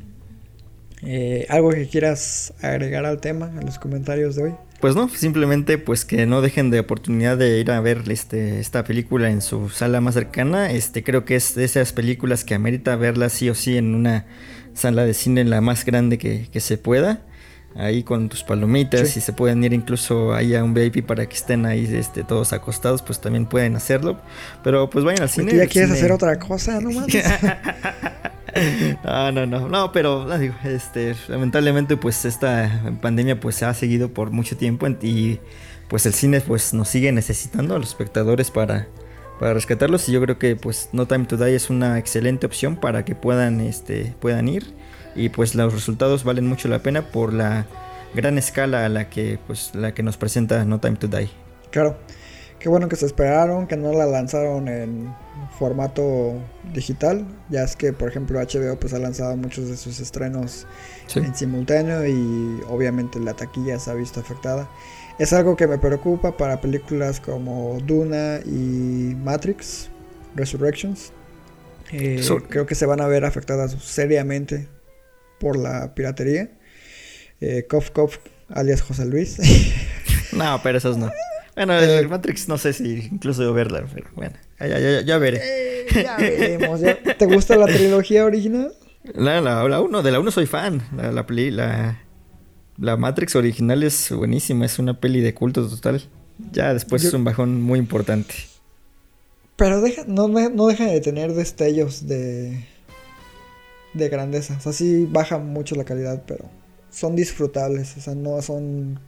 Speaker 1: Eh, algo que quieras agregar al tema, a los comentarios de hoy.
Speaker 2: Pues no, simplemente pues que no dejen de oportunidad de ir a ver este, esta película en su sala más cercana. Este creo que es de esas películas que amerita verla sí o sí en una sala de cine la más grande que, que se pueda. Ahí con tus palomitas,
Speaker 1: Sí.
Speaker 2: si se pueden ir incluso ahí a un VIP para que estén ahí este, todos acostados, pues también pueden hacerlo. Pero pues vayan al cine.
Speaker 1: ¿Tú ya quieres
Speaker 2: cine-
Speaker 1: hacer otra cosa? No mames.
Speaker 2: no, no, no, no, pero no, digo, este, lamentablemente pues esta pandemia pues ha seguido por mucho tiempo y pues el cine pues nos sigue necesitando a los espectadores para, para rescatarlos y yo creo que pues No Time to Die es una excelente opción para que puedan, este, puedan ir y pues los resultados valen mucho la pena por la gran escala a la que pues la que nos presenta No Time to Die.
Speaker 1: Claro. Qué bueno que se esperaron, que no la lanzaron en formato digital. Ya es que, por ejemplo, HBO pues ha lanzado muchos de sus estrenos
Speaker 2: Sí.
Speaker 1: en simultáneo y obviamente la taquilla se ha visto afectada. Es algo que me preocupa para películas como Duna y Matrix Resurrections. Eh,
Speaker 2: So-
Speaker 1: creo que se van a ver afectadas seriamente por la piratería. Eh, Cof Cof, alias José Luis.
Speaker 2: No, pero esos no. Bueno, el Matrix no sé si incluso verla, pero bueno, ya, ya, ya, veré.
Speaker 1: Eh, ya veremos. ya. ¿Te gusta la trilogía original?
Speaker 2: La, la, la uno, de la 1 soy fan. La, la, peli- la, la Matrix original es buenísima, es una peli de culto total. Ya después
Speaker 1: Yo-
Speaker 2: es un bajón muy importante.
Speaker 1: Pero deja, no, no deja de tener destellos de, de grandeza. O sea, sí baja mucho la calidad, pero son disfrutables. O sea, no son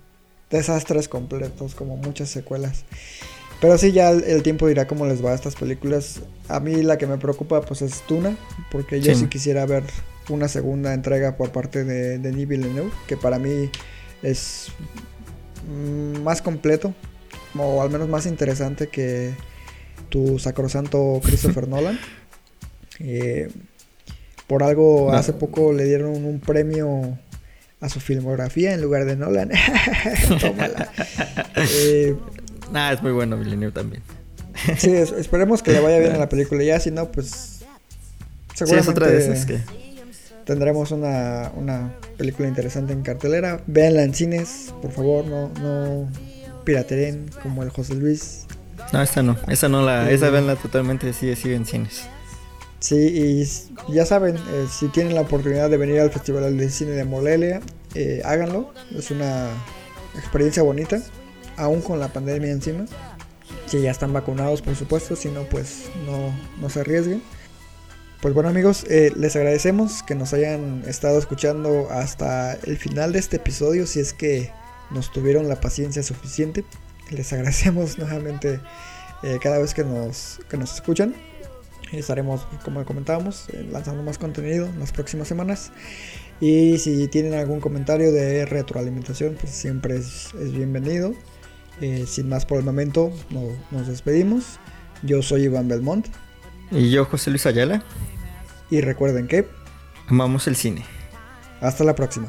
Speaker 1: desastres completos como muchas secuelas. Pero sí, ya el, tiempo dirá cómo les va a estas películas. A mí la que me preocupa pues es Tuna, porque yo
Speaker 2: Sí.
Speaker 1: sí, quisiera ver una segunda entrega por parte de Denis Villeneuve, que para mí es más completo, o al menos más interesante que tu sacrosanto Christopher Nolan. Eh, por algo
Speaker 2: No.
Speaker 1: hace poco le dieron un premio a su filmografía en lugar de Nolan. Tómala. Eh,
Speaker 2: Ah, es muy bueno Villeneuve también.
Speaker 1: sí, es- esperemos que le vaya bien a la película. Ya si no, pues
Speaker 2: Sí, es otra de esas
Speaker 1: seguramente
Speaker 2: que...
Speaker 1: tendremos una, una película interesante en cartelera. Véanla en cines, por favor, no, no pirateren como el José Luis.
Speaker 2: No, esa no, esa no la... Esa
Speaker 1: Eh.
Speaker 2: venla totalmente sigue, sigue en cines.
Speaker 1: Sí, y ya saben, eh, si tienen la oportunidad de venir al Festival de Cine de Morelia, eh, háganlo. Es una experiencia bonita, aún con la pandemia encima. Si ya están vacunados, por supuesto, si no, pues no, no se arriesguen. Pues bueno amigos, eh, les agradecemos que nos hayan estado escuchando hasta el final de este episodio, si es que nos tuvieron la paciencia suficiente. Les agradecemos nuevamente eh, cada vez que nos, que nos escuchan. Estaremos, como comentábamos, eh, lanzando más contenido en las próximas semanas. Y si tienen algún comentario de retroalimentación, pues siempre es, es bienvenido. Eh, sin más por el momento, no, nos despedimos. Yo soy Iván Belmont.
Speaker 2: Y yo, José Luis Ayala.
Speaker 1: Y recuerden que
Speaker 2: amamos el cine.
Speaker 1: Hasta la próxima.